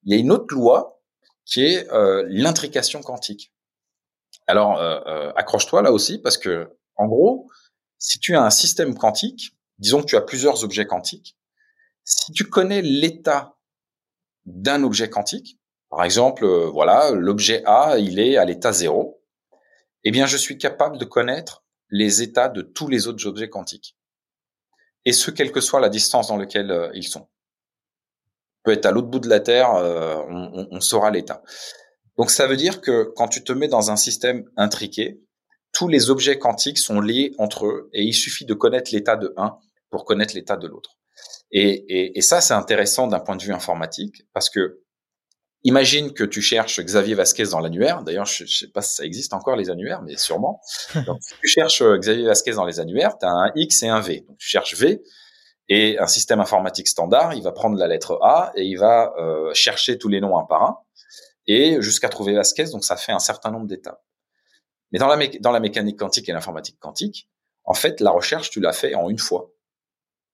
Il y a une autre loi qui est euh, l'intrication quantique. Alors, euh, euh accroche-toi là aussi parce que en gros, si tu as un système quantique, disons que tu as plusieurs objets quantiques, si tu connais l'état d'un objet quantique, par exemple, euh, voilà, l'objet A, il est à l'état zéro, eh bien, je suis capable de connaître les états de tous les autres objets quantiques. Et ce, quelle que soit la distance dans laquelle euh, ils sont. Peut être à l'autre bout de la Terre, euh, on, saura l'état. Donc, ça veut dire que quand tu te mets dans un système intriqué, tous les objets quantiques sont liés entre eux et il suffit de connaître l'état de un pour connaître l'état de l'autre. Et, et, et, ça, c'est intéressant d'un point de vue informatique parce que imagine que tu cherches Xavier Vasquez dans l'annuaire. D'ailleurs, je, ne sais pas si ça existe encore les annuaires, mais sûrement. Donc, si tu cherches euh, Xavier Vasquez dans les annuaires, tu as un X et un V. Donc, tu cherches V et un système informatique standard, il va prendre la lettre A et il va euh, chercher tous les noms un par un et jusqu'à trouver Vasquez. Donc, ça fait un certain nombre d'étapes. Mais dans la, mécanique quantique et l'informatique quantique, en fait, la recherche, tu l'as fait en une fois.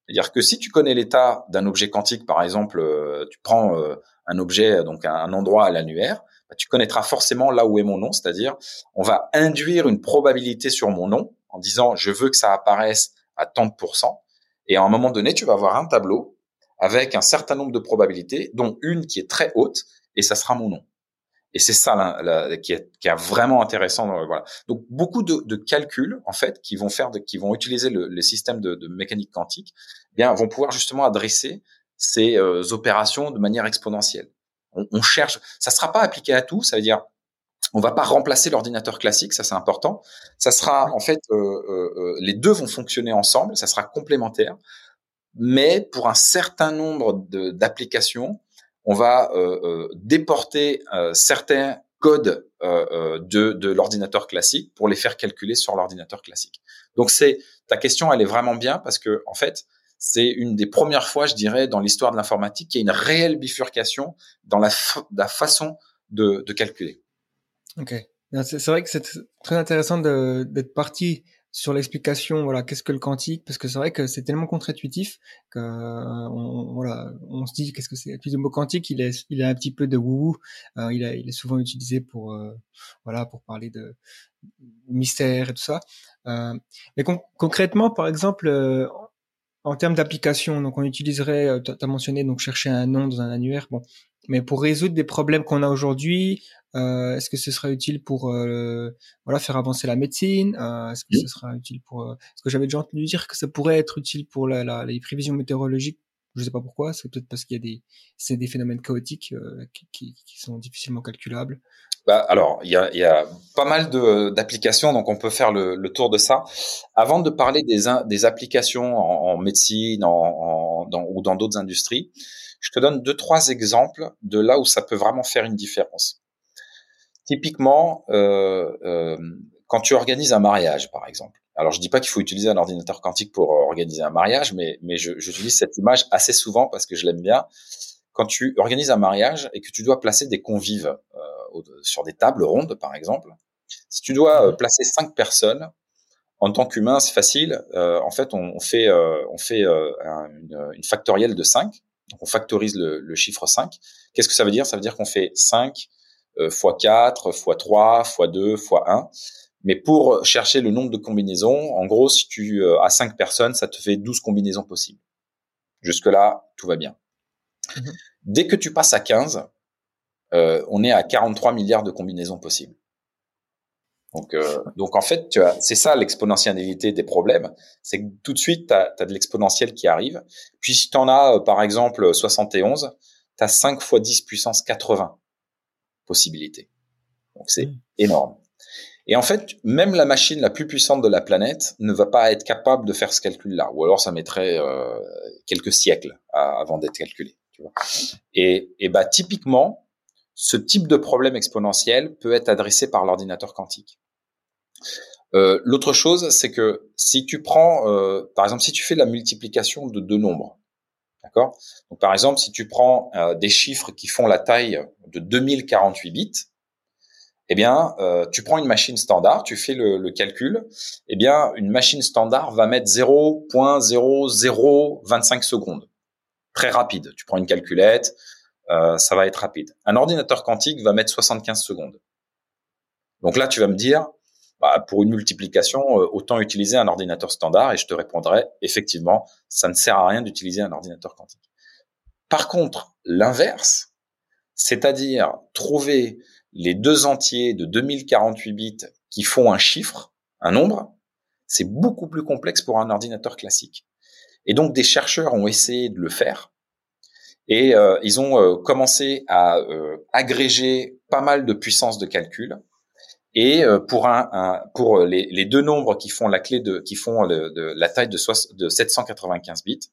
C'est-à-dire que si tu connais l'état d'un objet quantique, par exemple, euh, tu prends euh, un objet, donc un, endroit à l'annuaire, bah, tu connaîtras forcément là où est mon nom, c'est-à-dire on va induire une probabilité sur mon nom en disant je veux que ça apparaisse à tant de pourcents, et à un moment donné, tu vas avoir un tableau avec un certain nombre de probabilités, dont une qui est très haute, et ça sera mon nom. Et c'est ça là, qui, est, qui est vraiment intéressant. Voilà. Donc beaucoup de, de, calculs en fait qui vont faire, de, qui vont utiliser le, les systèmes de, de, mécanique quantique, eh bien vont pouvoir justement adresser ces euh, opérations de manière exponentielle. On, on, cherche, ça sera pas appliqué à tout, ça veut dire on va pas remplacer l'ordinateur classique, ça c'est important. Ça sera en fait, euh, euh, euh les deux vont fonctionner ensemble, ça sera complémentaire, mais pour un certain nombre d'applications on va euh, euh, déporter euh, certains codes de, de l'ordinateur classique pour les faire calculer sur l'ordinateur classique. Donc c'est ta question, elle est vraiment bien parce que en fait, c'est une des premières fois, je dirais, dans l'histoire de l'informatique, qu'il y a une réelle bifurcation dans la, la façon de, de calculer. Ok, c'est vrai que c'est très intéressant d'être parti sur l'explication, voilà, qu'est-ce que le quantique Parce que c'est vrai que c'est tellement contre-intuitif que euh, on, voilà, on se dit qu'est-ce que c'est. Puis le mot quantique, il est, il a un petit peu de wou euh, il, il est souvent utilisé pour, euh, voilà, pour parler de mystère et tout ça. Euh, mais concrètement, par exemple, euh, en termes d'application, donc on utiliserait, tu as mentionné donc chercher un nom dans un annuaire. Bon, mais pour résoudre des problèmes qu'on a aujourd'hui, est-ce que ce sera utile pour euh, voilà faire avancer la médecine euh, Est-ce que ce sera utile pour Est-ce que j'avais déjà entendu dire que ça pourrait être utile pour la, la, les prévisions météorologiques Je sais pas pourquoi. C'est peut-être parce qu'il y a des c'est des phénomènes chaotiques qui, qui, qui, sont difficilement calculables. Bah, alors, il y a, y a, pas mal d'applications, donc on peut faire le, le, tour de ça. Avant de parler des, des applications en, en médecine en, en, dans, ou dans d'autres industries, je te donne deux, trois exemples de là où ça peut vraiment faire une différence. Typiquement, euh, euh, quand tu organises un mariage, par exemple. Alors je dis pas qu'il faut utiliser un ordinateur quantique pour organiser un mariage, mais mais je j'utilise cette image assez souvent parce que je l'aime bien. Quand tu organises un mariage et que tu dois placer des convives euh, sur des tables rondes, par exemple, si tu dois euh, placer cinq personnes, en tant qu'humain, c'est facile. Euh, en fait, on, fait, euh, on fait euh, une, une, factorielle de 5. Donc, on factorise le, le chiffre 5. Qu'est-ce que ça veut dire? Ça veut dire qu'on fait 5 fois 4, fois 3, fois 2, fois 1. Mais pour chercher le nombre de combinaisons, en gros, si tu as 5 personnes, ça te fait 12 combinaisons possibles. Jusque-là, tout va bien. Mhm. Dès que tu passes à 15, on est à 43 milliards de combinaisons possibles. Donc, euh, donc en fait, tu c'est ça l'exponentialité des problèmes, c'est que tout de suite, tu as, de l'exponentiel qui arrive. Puis si tu en as, euh, par exemple, 71, tu as 5 fois 10 puissance 80 possibilités. Donc c'est mmh. énorme. Et en fait, même la machine la plus puissante de la planète ne va pas être capable de faire ce calcul-là, ou alors ça mettrait euh, quelques siècles avant d'être calculé. Tu vois. Et, et bah typiquement, ce type de problème exponentiel peut être adressé par l'ordinateur quantique. Euh, L'autre chose, c'est que si tu prends, euh, par exemple, si tu fais la multiplication de deux nombres, d'accord? Donc, par exemple, si tu prends euh, des chiffres qui font la taille de 2048 bits, eh bien, euh, tu prends une machine standard, tu fais le, calcul, eh bien, une machine standard va mettre 0.0025 secondes. Très rapide. Tu prends une calculette, euh, ça va être rapide. Un ordinateur quantique va mettre 75 secondes. Donc là, tu vas me dire, bah, pour une multiplication, euh, autant utiliser un ordinateur standard et je te répondrai, effectivement, ça ne sert à rien d'utiliser un ordinateur quantique. Par contre, l'inverse, c'est-à-dire trouver les deux entiers de 2048 bits qui font un chiffre, un nombre, c'est beaucoup plus complexe pour un ordinateur classique. Et donc des chercheurs ont essayé de le faire, et euh, ils ont euh, commencé à euh, agréger pas mal de puissance de calcul. Et pour un, pour les, deux nombres qui font la clé de qui font la taille de, de 795 bits,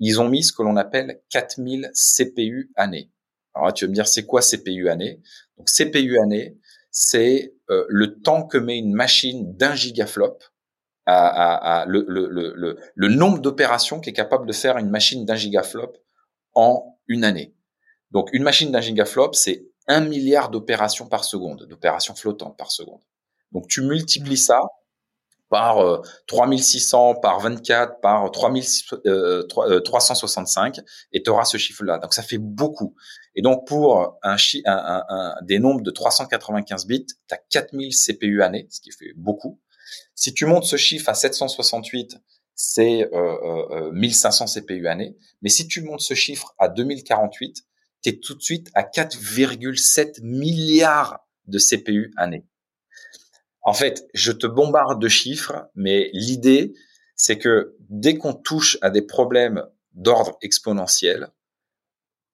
ils ont mis ce que l'on appelle 4000 CPU années. Alors là, tu vas me dire c'est quoi CPU année Donc CPU année, c'est le temps que met une machine d'un gigaflop à, à, à le, le, le, le, nombre d'opérations qu'est capable de faire une machine d'un gigaflop en une année. Donc une machine d'un gigaflop, c'est un milliard d'opérations par seconde, d'opérations flottantes par seconde. Donc tu multiplies ça par euh, 3600, par 24, par 3365 euh, euh, et tu auras ce chiffre-là. Donc ça fait beaucoup. Et donc pour un, un, un, des nombres de 395 bits, tu as 4000 CPU années, ce qui fait beaucoup. Si tu montes ce chiffre à 768, c'est euh, 1500 euh, CPU année. Mais si tu montes ce chiffre à 2048, tu es tout de suite à 4,7 milliards de CPU année. En fait, je te bombarde de chiffres, mais l'idée, c'est que dès qu'on touche à des problèmes d'ordre exponentiel,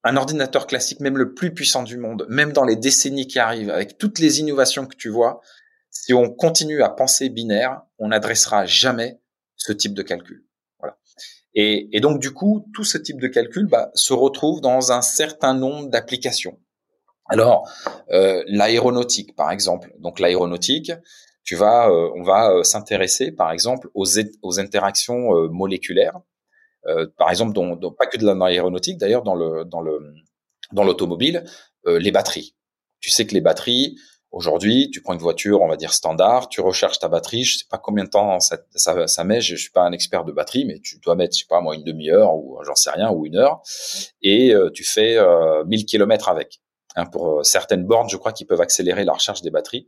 un ordinateur classique, même le plus puissant du monde, même dans les décennies qui arrivent, avec toutes les innovations que tu vois, si on continue à penser binaire, on n'adressera jamais ce type de calcul. Voilà. Et, donc du coup, tout ce type de calcul bah, se retrouve dans un certain nombre d'applications. Alors, euh, l'aéronautique, par exemple. Donc l'aéronautique, tu vas, euh, on va euh, s'intéresser, par exemple, aux, interactions moléculaires. Par exemple, dans, dans, pas que de l'aéronautique, d'ailleurs, dans le dans le dans l'automobile, les batteries. Tu sais que les batteries, Aujourd'hui, tu prends une voiture, on va dire standard, tu recharges ta batterie, je sais pas combien de temps ça, ça, ça met, je, suis pas un expert de batterie, mais tu dois mettre, je sais pas moi, une demi-heure ou j'en sais rien, ou une heure, et euh, tu fais euh, 1000 kilomètres avec. Hein, pour euh, certaines bornes, je crois qu'ils peuvent accélérer la recharge des batteries.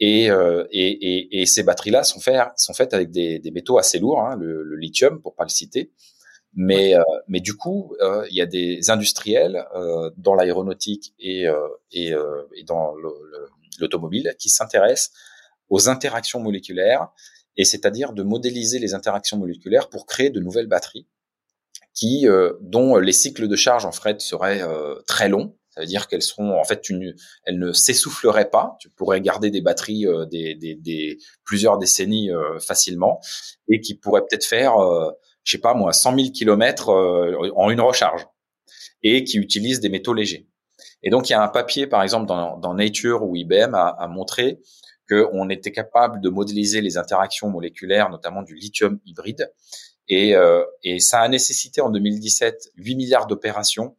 Et, euh, et, et, et, ces batteries-là sont, faites sont faites avec des, des métaux assez lourds, hein, le, le, lithium pour pas le citer. Mais, euh, mais du coup, euh, il y a des industriels euh, dans l'aéronautique et, et, et, dans le, l'automobile qui s'intéresse aux interactions moléculaires et c'est-à-dire de modéliser les interactions moléculaires pour créer de nouvelles batteries qui euh, dont les cycles de charge en fait seraient euh, très longs ça veut dire qu'elles seront en fait une, elles ne s'essouffleraient pas. Tu pourrais garder des batteries euh, des, des, des, plusieurs décennies facilement et qui pourraient peut-être faire, je sais pas moi, 100 000 kilomètres en une recharge et qui utilisent des métaux légers. Et donc, il y a un papier, par exemple, dans, dans Nature où IBM a, a montré qu'on était capable de modéliser les interactions moléculaires, notamment du lithium hybride. Et, euh, et ça a nécessité en 2017 8 milliards d'opérations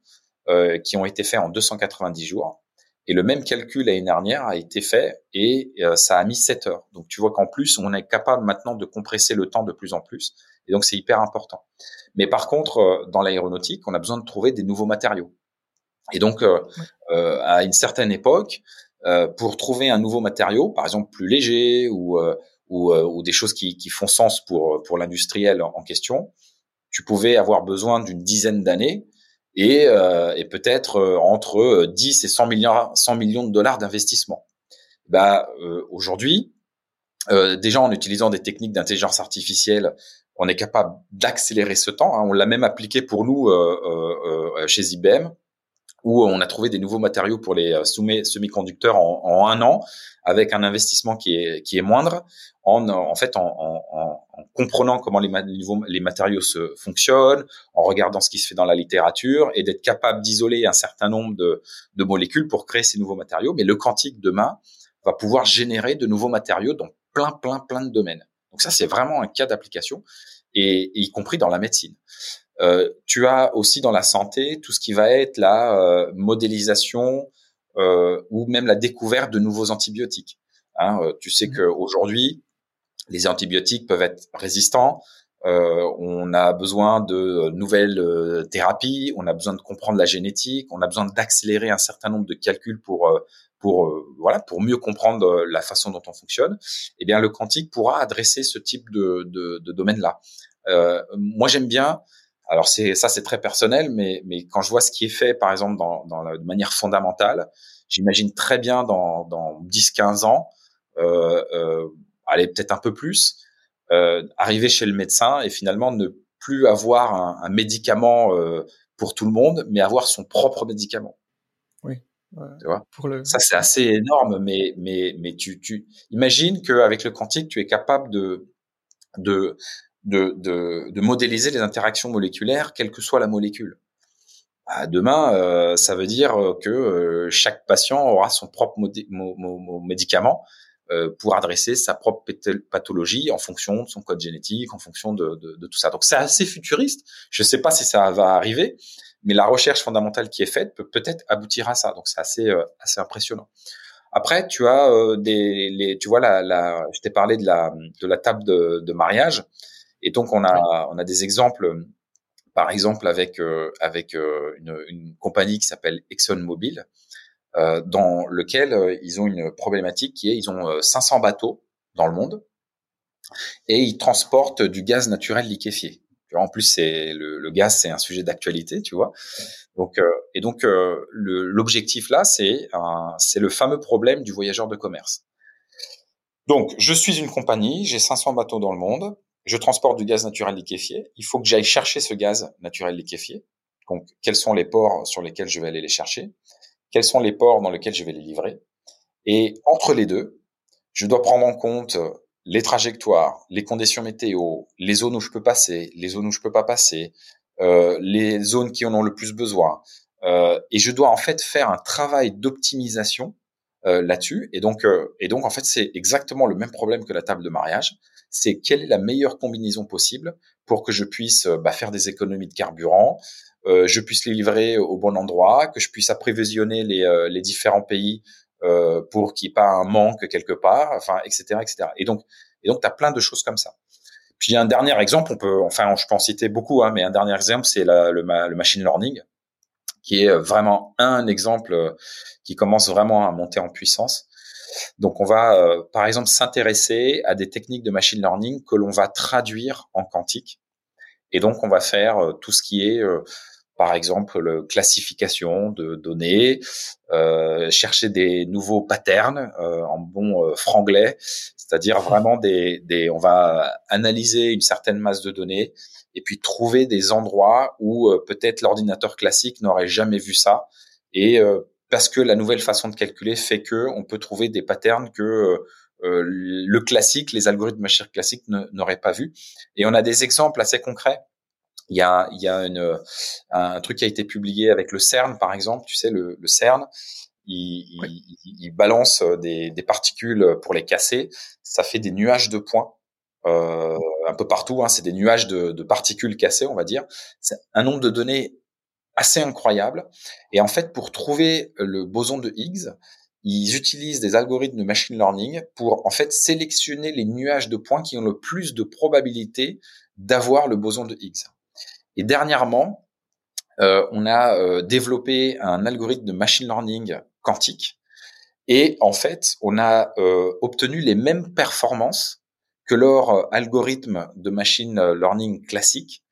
euh, qui ont été faites en 290 jours. Et le même calcul l'année dernière a été fait et euh, ça a mis 7 heures. Donc tu vois qu'en plus, on est capable maintenant de compresser le temps de plus en plus. Et donc c'est hyper important. Mais par contre, euh, dans l'aéronautique, on a besoin de trouver des nouveaux matériaux. Et donc, euh, à une certaine époque, pour trouver un nouveau matériau, par exemple plus léger ou, ou, ou des choses qui, qui, font sens pour, pour l'industriel en question, tu pouvais avoir besoin d'une dizaine d'années et, euh, et peut-être euh, entre 10 euh, et 100 millions, 100 millions de dollars d'investissement. Bah, euh, aujourd'hui, euh, déjà en utilisant des techniques d'intelligence artificielle, on est capable d'accélérer ce temps. Hein. On l'a même appliqué pour nous euh, chez IBM, où on a trouvé des nouveaux matériaux pour les semi-conducteurs en, un an, avec un investissement qui est, qui est moindre, en, en fait en, en, en comprenant comment les, les, matériaux se fonctionnent, en regardant ce qui se fait dans la littérature, et d'être capable d'isoler un certain nombre de, de, molécules pour créer ces nouveaux matériaux. Mais le quantique demain va pouvoir générer de nouveaux matériaux dans plein, plein, plein de domaines. Donc ça, c'est vraiment un cas d'application, et, y compris dans la médecine. Euh, tu as aussi dans la santé tout ce qui va être la euh, modélisation euh, ou même la découverte de nouveaux antibiotiques. Hein, euh, tu sais mmh. qu'aujourd'hui, les antibiotiques peuvent être résistants. Euh, on a besoin de nouvelles euh, thérapies, on a besoin de comprendre la génétique, on a besoin d'accélérer un certain nombre de calculs pour euh, pour voilà pour mieux comprendre la façon dont on fonctionne. Eh bien, le quantique pourra adresser ce type de de, de domaine-là. moi, j'aime bien. Alors c'est ça, c'est très personnel, mais mais quand je vois ce qui est fait, par exemple, dans, dans la, de manière fondamentale, j'imagine très bien dans dans 10-15 ans. Euh, euh, aller peut-être un peu plus, euh, arriver chez le médecin et finalement ne plus avoir un, un médicament euh, pour tout le monde, mais avoir son propre médicament. Tu vois? Pour le... Ça c'est assez énorme, mais mais mais tu tu imagines qu'avec le quantique tu es capable de de de, de, de modéliser les interactions moléculaires, quelle que soit la molécule. Bah, demain, euh, ça veut dire que euh, chaque patient aura son propre médicament euh, pour adresser sa propre pathologie en fonction de son code génétique, en fonction de, de, de tout ça. Donc c'est assez futuriste. Je ne sais pas si ça va arriver, mais la recherche fondamentale qui est faite peut peut-être aboutir à ça. Donc c'est assez euh, assez impressionnant. Après, tu as euh, des, les, tu vois la, la je t'ai parlé de la de la table de, de mariage, et donc on a on a des exemples, par exemple avec avec une, une compagnie qui s'appelle ExxonMobil, euh, dans lequel euh, ils ont une problématique qui est ils ont 500 euh, bateaux dans le monde et ils transportent du gaz naturel liquéfié. En plus, c'est le, le, gaz, c'est un sujet d'actualité, tu vois. Donc, euh, et donc, euh, l'objectif là, c'est c'est le fameux problème du voyageur de commerce. Donc, je suis une compagnie, j'ai 500 bateaux dans le monde, je transporte du gaz naturel liquéfié. Il faut que j'aille chercher ce gaz naturel liquéfié. Donc, quels sont les ports sur lesquels je vais aller les chercher? Quels sont les ports dans lesquels je vais les livrer? Et entre les deux, je dois prendre en compte les trajectoires, les conditions météo, les zones où je peux passer, les zones où je peux pas passer, euh, les zones qui en ont le plus besoin. Euh, et je dois en fait faire un travail d'optimisation euh, là-dessus. Et donc, et donc en fait, c'est exactement le même problème que la table de mariage. C'est quelle est la meilleure combinaison possible pour que je puisse bah, faire des économies de carburant, je puisse les livrer au bon endroit, que je puisse euh, les différents pays euh, pour qu'il n'y ait pas un manque quelque part, enfin, etc., etc. Et donc, et donc, t'as plein de choses comme ça. Puis un dernier exemple, on peut, enfin, je peux en citer beaucoup, hein, mais un dernier exemple, c'est le, le machine learning, qui est vraiment un exemple qui commence vraiment à monter en puissance. Donc, on va, par exemple, s'intéresser à des techniques de machine learning que l'on va traduire en quantique. Et donc, on va faire tout ce qui est par exemple la classification de données, euh, chercher des nouveaux patterns euh, en bon euh, franglais, c'est-à-dire vraiment des, des, on va analyser une certaine masse de données et puis trouver des endroits où euh, peut-être l'ordinateur classique n'aurait jamais vu ça et euh, parce que la nouvelle façon de calculer fait que on peut trouver des patterns que le classique, les algorithmes classiques n'auraient pas vu. Et on a des exemples assez concrets il y a, il y a une, un truc qui a été publié avec le CERN, par exemple. Tu sais, le, le CERN, il, il, balance des, des, particules pour les casser. Ça fait des nuages de points euh, un peu partout. Hein, c'est des nuages de, de, particules cassées, on va dire. C'est un nombre de données assez incroyable. Et en fait, pour trouver le boson de Higgs, ils utilisent des algorithmes de machine learning pour en fait sélectionner les nuages de points qui ont le plus de probabilité d'avoir le boson de Higgs. Et dernièrement, euh, on a euh, développé un algorithme de machine learning quantique. Et en fait, on a euh, obtenu les mêmes performances que leur algorithme de machine learning classique,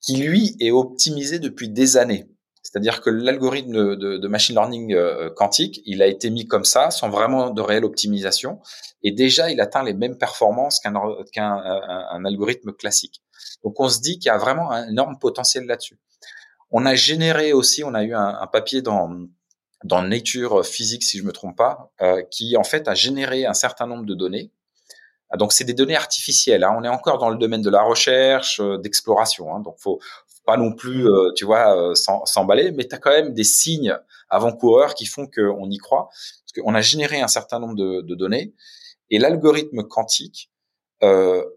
qui lui est optimisé depuis des années. C'est-à-dire que l'algorithme de, machine learning quantique, il a été mis comme ça, sans vraiment de réelle optimisation, et déjà il atteint les mêmes performances qu'un un, algorithme classique. Donc on se dit qu'il y a vraiment un énorme potentiel là-dessus. On a généré aussi, on a eu un, papier dans dans Nature Physics, si je me trompe pas, euh, qui en fait a généré un certain nombre de données. Ah, donc c'est des données artificielles. Hein. On est encore dans le domaine de la recherche, euh, d'exploration. Hein. Donc faut, faut pas non plus, euh, tu vois, s'emballer, mais tu as quand même des signes avant-coureurs qui font qu'on y croit. Parce qu'on a généré un certain nombre de, de données et l'algorithme quantique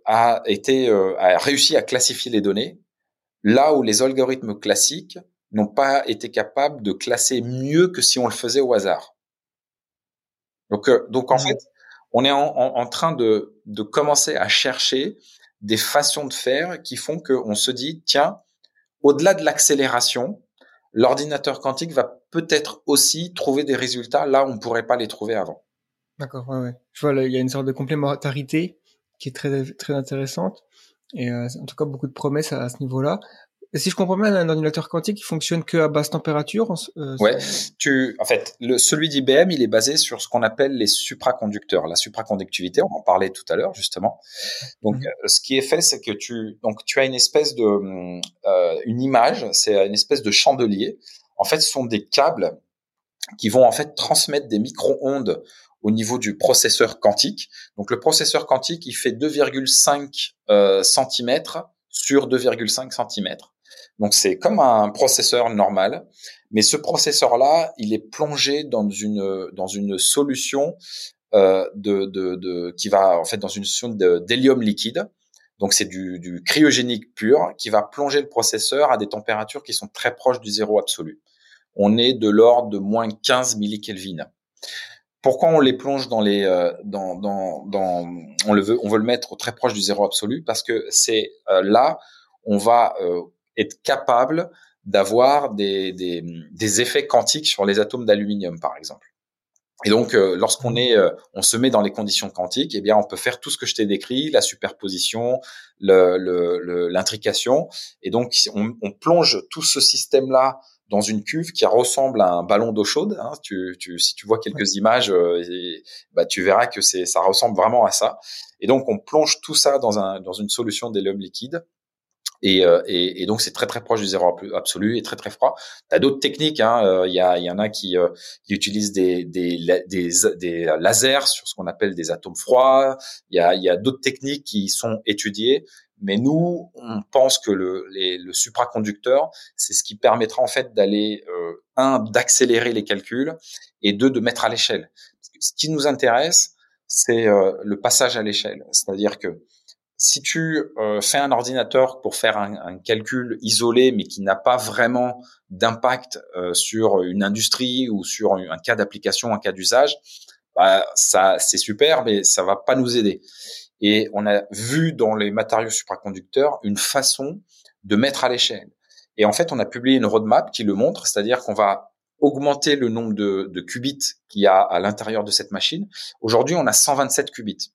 a été a réussi à classifier les données là où les algorithmes classiques n'ont pas été capables de classer mieux que si on le faisait au hasard. Donc, euh, donc en fait, on est en, train de, de, commencer à chercher des façons de faire qui font qu'on se dit, tiens, au-delà de l'accélération, l'ordinateur quantique va peut-être aussi trouver des résultats là où on ne pourrait pas les trouver avant. D'accord, ouais, ouais. Je vois, il y a une sorte de complémentarité qui est très, très intéressante. Et euh, en tout cas, beaucoup de promesses à, ce niveau-là. Et si je comprends bien, un ordinateur quantique, il fonctionne que à basse température. Euh, ouais, tu, en fait, le, celui d'IBM, il est basé sur ce qu'on appelle les supraconducteurs, la supraconductivité. On en parlait tout à l'heure justement. Donc, mhm. euh, ce qui est fait, c'est que tu, donc, tu as une espèce de, euh, une image, c'est une espèce de chandelier. En fait, ce sont des câbles qui vont en fait transmettre des micro-ondes au niveau du processeur quantique. Donc le processeur quantique, il fait 2,5 euh, cm sur 2,5 cm. Donc c'est comme un processeur normal, mais ce processeur-là, il est plongé dans une dans une solution euh, de, de, qui va en fait dans une solution d'hélium liquide. Donc c'est du, du cryogénique pur qui va plonger le processeur à des températures qui sont très proches du zéro absolu. On est de l'ordre de moins 15 millikelvin. Pourquoi on les plonge dans les euh, dans, dans, dans on le veut on veut le mettre très proche du zéro absolu parce que c'est euh, là on va euh, être capable d'avoir des, des, des, effets quantiques sur les atomes d'aluminium par exemple. Et donc lorsqu'on est on se met dans les conditions quantiques, eh bien on peut faire tout ce que je t'ai décrit, la superposition, l'intrication le, le, et donc on, on plonge tout ce système là dans une cuve qui ressemble à un ballon d'eau chaude. Hein. Tu, tu, si tu vois quelques images, euh, bah, tu verras que c'est, ça ressemble vraiment à ça. Et donc, on plonge tout ça dans, un, dans une solution d'hélium liquide. Et, euh, et, et, donc c'est très très proche du zéro absolu et très très froid. Tu as d'autres techniques, hein. euh, il y, a, y en a qui, qui utilisent des, des, des, des, lasers sur ce qu'on appelle des atomes froids. Il y a, y a d'autres techniques qui sont étudiées, mais nous, on pense que le, le supraconducteur, c'est ce qui permettra en fait d'aller euh, un d'accélérer les calculs et deux de mettre à l'échelle. Ce qui nous intéresse, c'est euh, le passage à l'échelle. C'est-à-dire que si tu euh, fais un ordinateur pour faire un, un, calcul isolé, mais qui n'a pas vraiment d'impact euh, sur une industrie ou sur un cas d'application, un cas d'usage, bah, ça c'est super, mais ça va pas nous aider. Et on a vu dans les matériaux supraconducteurs une façon de mettre à l'échelle. Et en fait, on a publié une roadmap qui le montre, c'est-à-dire qu'on va augmenter le nombre de, qubits qu'il y a à l'intérieur de cette machine. Aujourd'hui, on a 127 qubits.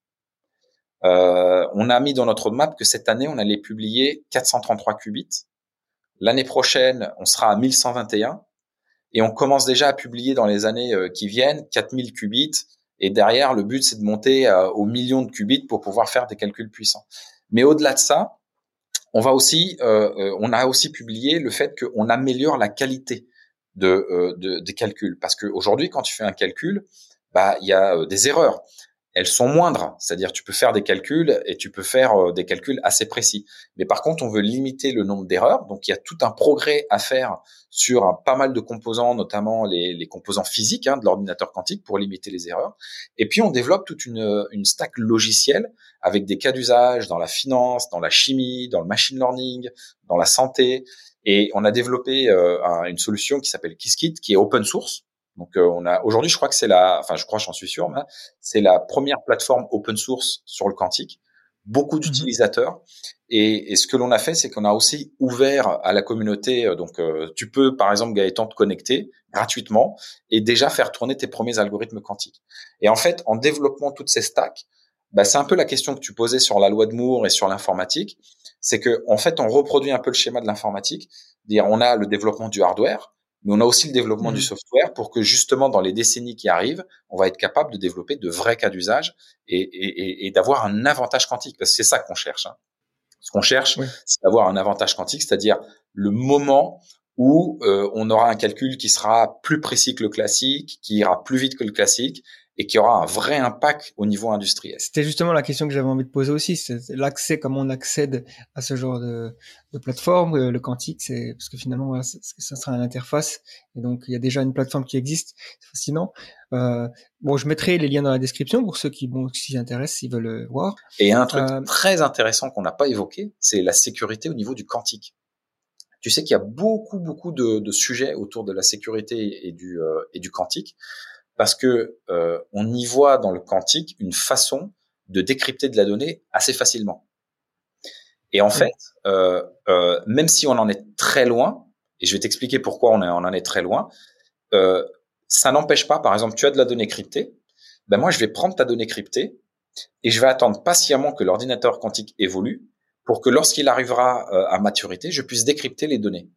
Euh, on a mis dans notre roadmap que cette année, on allait publier 433 qubits. L'année prochaine, on sera à 1121. Et on commence déjà à publier dans les années euh, qui viennent 4000 qubits, et derrière, le but, c'est de monter euh, aux millions de qubits pour pouvoir faire des calculs puissants. Mais au-delà de ça, on va aussi, euh, euh, on a aussi publié le fait qu'on améliore la qualité de, de, des calculs. Parce qu'aujourd'hui, quand tu fais un calcul, bah, il y a des erreurs. Elles sont moindres, c'est-à-dire tu peux faire des calculs et tu peux faire euh, des calculs assez précis. Mais par contre, on veut limiter le nombre d'erreurs, donc il y a tout un progrès à faire sur pas mal de composants, notamment les, composants physiques hein, de l'ordinateur quantique pour limiter les erreurs. Et puis on développe toute une, stack logicielle avec des cas d'usage dans la finance, dans la chimie, dans le machine learning, dans la santé. Et on a développé euh, une solution qui s'appelle Qiskit, qui est open source, donc euh, on a aujourd'hui, je crois que c'est la, enfin je crois, j'en suis sûr, mais c'est la première plateforme open source sur le quantique. Beaucoup mhm. d'utilisateurs. Et, et, ce que l'on a fait, c'est qu'on a aussi ouvert à la communauté. Euh, donc euh, tu peux, par exemple, Gaëtan, te connecter gratuitement et déjà faire tourner tes premiers algorithmes quantiques. Et en fait, en développant toutes ces stacks, bah, c'est un peu la question que tu posais sur la loi de Moore et sur l'informatique. C'est que en fait, on reproduit un peu le schéma de l'informatique. Dire, on a le développement du hardware mais on a aussi le développement du mmh. software pour que justement dans les décennies qui arrivent, on va être capable de développer de vrais cas d'usage et, et, et d'avoir un avantage quantique, parce que c'est ça qu'on cherche. Hein. Ce qu'on cherche, c'est d'avoir un avantage quantique, c'est-à-dire le moment où euh, on aura un calcul qui sera plus précis que le classique, qui ira plus vite que le classique, et qui aura un vrai impact au niveau industriel. C'était justement la question que j'avais envie de poser aussi, c'est l'accès, comment on accède à ce genre de, de plateforme. Euh, le quantique, c'est parce que finalement, voilà, ça sera une interface, et donc il y a déjà une plateforme qui existe, c'est fascinant. Euh, bon, je mettrai les liens dans la description pour ceux qui, bon, s'y intéressent, s'ils veulent le voir. Et un truc euh, très intéressant qu'on n'a pas évoqué, c'est la sécurité au niveau du quantique. Tu sais qu'il y a beaucoup, beaucoup de, de, sujets autour de la sécurité et du, euh, et du quantique parce que euh, on y voit dans le quantique une façon de décrypter de la donnée assez facilement. Et en fait, euh, euh, même si on en est très loin, et je vais t'expliquer pourquoi on, en est très loin, euh, ça n'empêche pas, par exemple, tu as de la donnée cryptée, ben moi je vais prendre ta donnée cryptée et je vais attendre patiemment que l'ordinateur quantique évolue pour que lorsqu'il arrivera euh, à maturité, je puisse décrypter les données.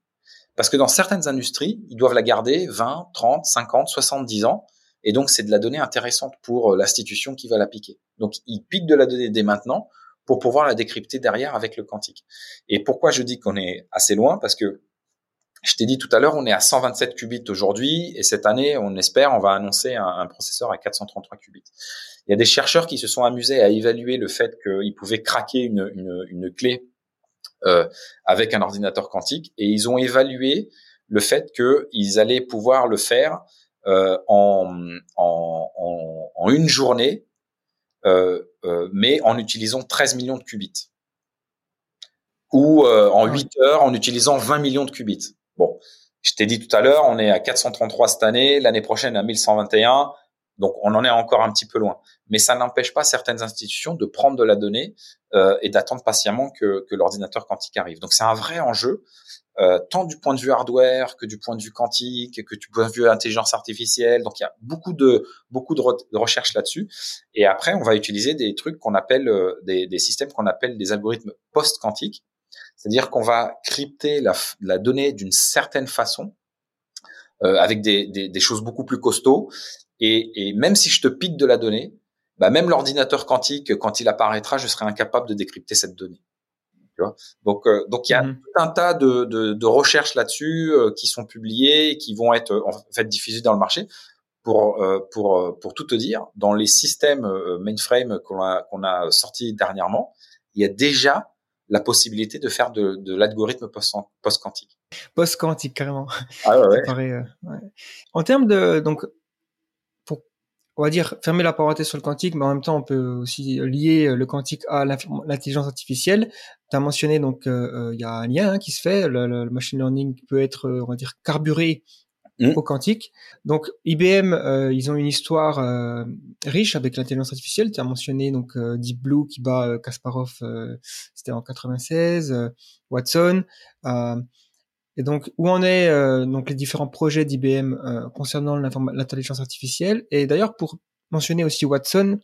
Parce que dans certaines industries, ils doivent la garder 20, 30, 50, 70 ans et donc, c'est de la donnée intéressante pour euh, l'institution qui va la piquer. Donc, il pique de la donnée dès maintenant pour pouvoir la décrypter derrière avec le quantique. Et pourquoi je dis qu'on est assez loin? Parce que je t'ai dit tout à l'heure, on est à 127 qubits aujourd'hui, et cette année, on espère, on va annoncer un, processeur à 433 qubits. Il y a des chercheurs qui se sont amusés à évaluer le fait qu'ils pouvaient craquer une, une, une clé euh, avec un ordinateur quantique, et ils ont évalué le fait qu'ils allaient pouvoir le faire euh, en, en, en, en, une journée, euh, euh, mais en utilisant 13 millions de qubits. Ou en 8 heures en utilisant 20 millions de qubits. Bon, je t'ai dit tout à l'heure, on est à 433 cette année, l'année prochaine à 1121. Donc on en est encore un petit peu loin. Mais ça n'empêche pas certaines institutions de prendre de la donnée euh, et d'attendre patiemment que, que l'ordinateur quantique arrive. Donc c'est un vrai enjeu. Euh, tant du point de vue hardware que du point de vue quantique, que du point de vue intelligence artificielle. Donc il y a beaucoup de beaucoup de, recherches là-dessus. Et après, on va utiliser des trucs qu'on appelle euh, des, des, systèmes qu'on appelle des algorithmes post-quantiques, c'est-à-dire qu'on va crypter la, la donnée d'une certaine façon euh, avec des, des, des, choses beaucoup plus costauds. Et, et, même si je te pique de la donnée, bah même l'ordinateur quantique, quand il apparaîtra, je serai incapable de décrypter cette donnée donc, euh, donc il y a mhm. tout un tas de, de, de recherches là-dessus euh, qui sont publiées et qui vont être en fait diffusées dans le marché. Pour euh, pour pour tout te dire, dans les systèmes mainframe qu'on a qu'on a sortis dernièrement, il y a déjà la possibilité de faire de, de l'algorithme post-quantique. Post-quantique, carrément. Ah ouais, ouais. ouais. En termes de donc on va dire fermer la parenthèse sur le quantique, mais en même temps on peut aussi lier le quantique à l'intelligence artificielle. Tu as mentionné donc euh, euh, il y a un lien hein, qui se fait, le, machine learning peut être euh, on va dire carburé mmh. au quantique. Donc IBM ils ont une histoire riche avec l'intelligence artificielle. Tu as mentionné donc Deep Blue qui bat Kasparov, c'était en 96, Watson. Et donc, où en est euh, donc les différents projets d'IBM euh, concernant l'intelligence artificielle? Et d'ailleurs, pour mentionner aussi Watson,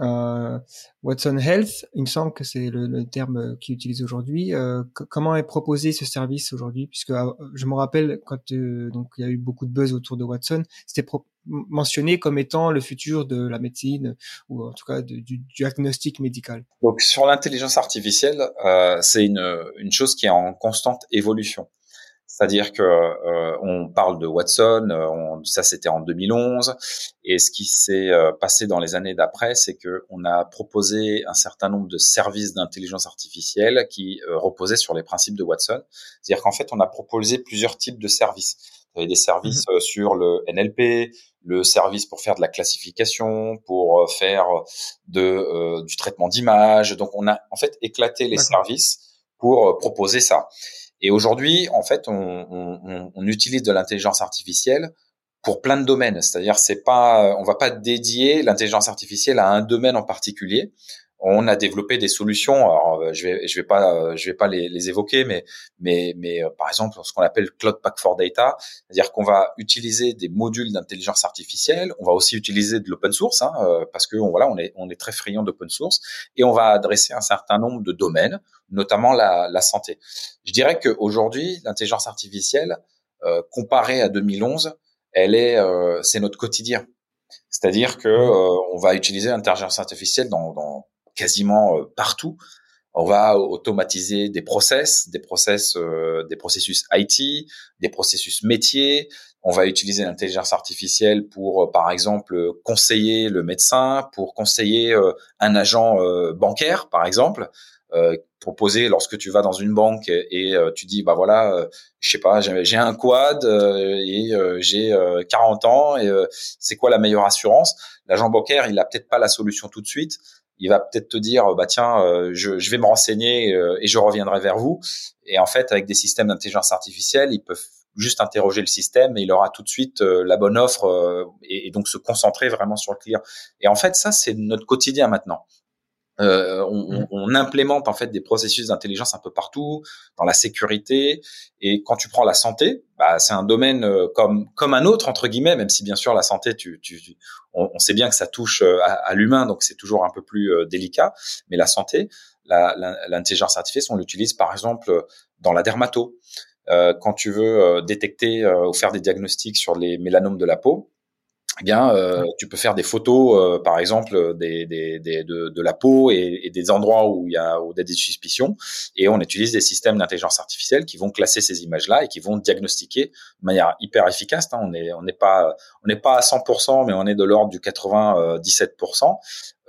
euh, Watson Health, il me semble que c'est le, le, terme qui est utilisé aujourd'hui. Euh, comment est proposé ce service aujourd'hui? Puisque je me rappelle quand donc il y a eu beaucoup de buzz autour de Watson, c'était mentionné comme étant le futur de la médecine ou en tout cas du, du, diagnostic médical. Donc sur l'intelligence artificielle, c'est une, une chose qui est en constante évolution. C'est-à-dire que euh, on parle de Watson, euh, ça c'était en 2011, et ce qui s'est euh, passé dans les années d'après, c'est que on a proposé un certain nombre de services d'intelligence artificielle qui reposaient sur les principes de Watson. C'est-à-dire qu'en fait, on a proposé plusieurs types de services. Il y avait des services mmh sur le NLP, le service pour faire de la classification, pour faire de, du traitement d'images. Donc, on a en fait éclaté les services pour proposer ça. Et aujourd'hui, en fait, on, on, on utilise de l'intelligence artificielle pour plein de domaines. C'est-à-dire, c'est pas, on va pas dédier l'intelligence artificielle à un domaine en particulier on a développé des solutions. Alors, euh, je vais, je vais pas, euh, je vais pas les, évoquer, mais, mais, mais euh, par exemple, ce qu'on appelle Cloud Pack for Data, c'est-à-dire qu'on va utiliser des modules d'intelligence artificielle. On va aussi utiliser de l'open source, hein, parce que voilà, on est, on est très friand d'open source, et on va adresser un certain nombre de domaines, notamment la, la santé. Je dirais qu'aujourd'hui, l'intelligence artificielle, euh, comparée à 2011, elle est, c'est notre quotidien. C'est-à-dire que on va utiliser l'intelligence artificielle dans, dans quasiment euh, partout. On va automatiser des process, des process, euh, des processus IT, des processus métiers. On va utiliser l'intelligence artificielle pour, euh, par exemple, conseiller le médecin, pour conseiller un agent bancaire, par exemple. Proposer lorsque tu vas dans une banque et, tu dis bah voilà je sais pas j'ai un quad et j'ai 40 ans et c'est quoi la meilleure assurance? L'agent bancaire il a peut-être pas la solution tout de suite. Il va peut-être te dire bah tiens euh, je, je, vais me renseigner euh, et je reviendrai vers vous. Et en fait avec des systèmes d'intelligence artificielle ils peuvent juste interroger le système et il aura tout de suite euh, la bonne offre et, donc se concentrer vraiment sur le client. Et en fait ça c'est notre quotidien maintenant euh, on, mmh. on, implémente en fait des processus d'intelligence un peu partout, dans la sécurité. Et quand tu prends la santé, bah, c'est un domaine euh, comme comme un autre entre guillemets, même si bien sûr la santé, tu, tu on, on, sait bien que ça touche euh, à, à l'humain, donc c'est toujours un peu plus délicat. Mais la santé, l'intelligence artificielle, on l'utilise par exemple dans la dermato. quand tu veux détecter ou faire des diagnostics sur les mélanomes de la peau, bien, euh, tu peux faire des photos, euh, par exemple, des, des, des de, de, la peau et, et, des endroits où il y a, où il y a des suspicions, et on utilise des systèmes d'intelligence artificielle qui vont classer ces images-là et qui vont diagnostiquer de manière hyper efficace. Hein. On n'est on n'est pas on n'est pas à 100%, mais on est de l'ordre du 97%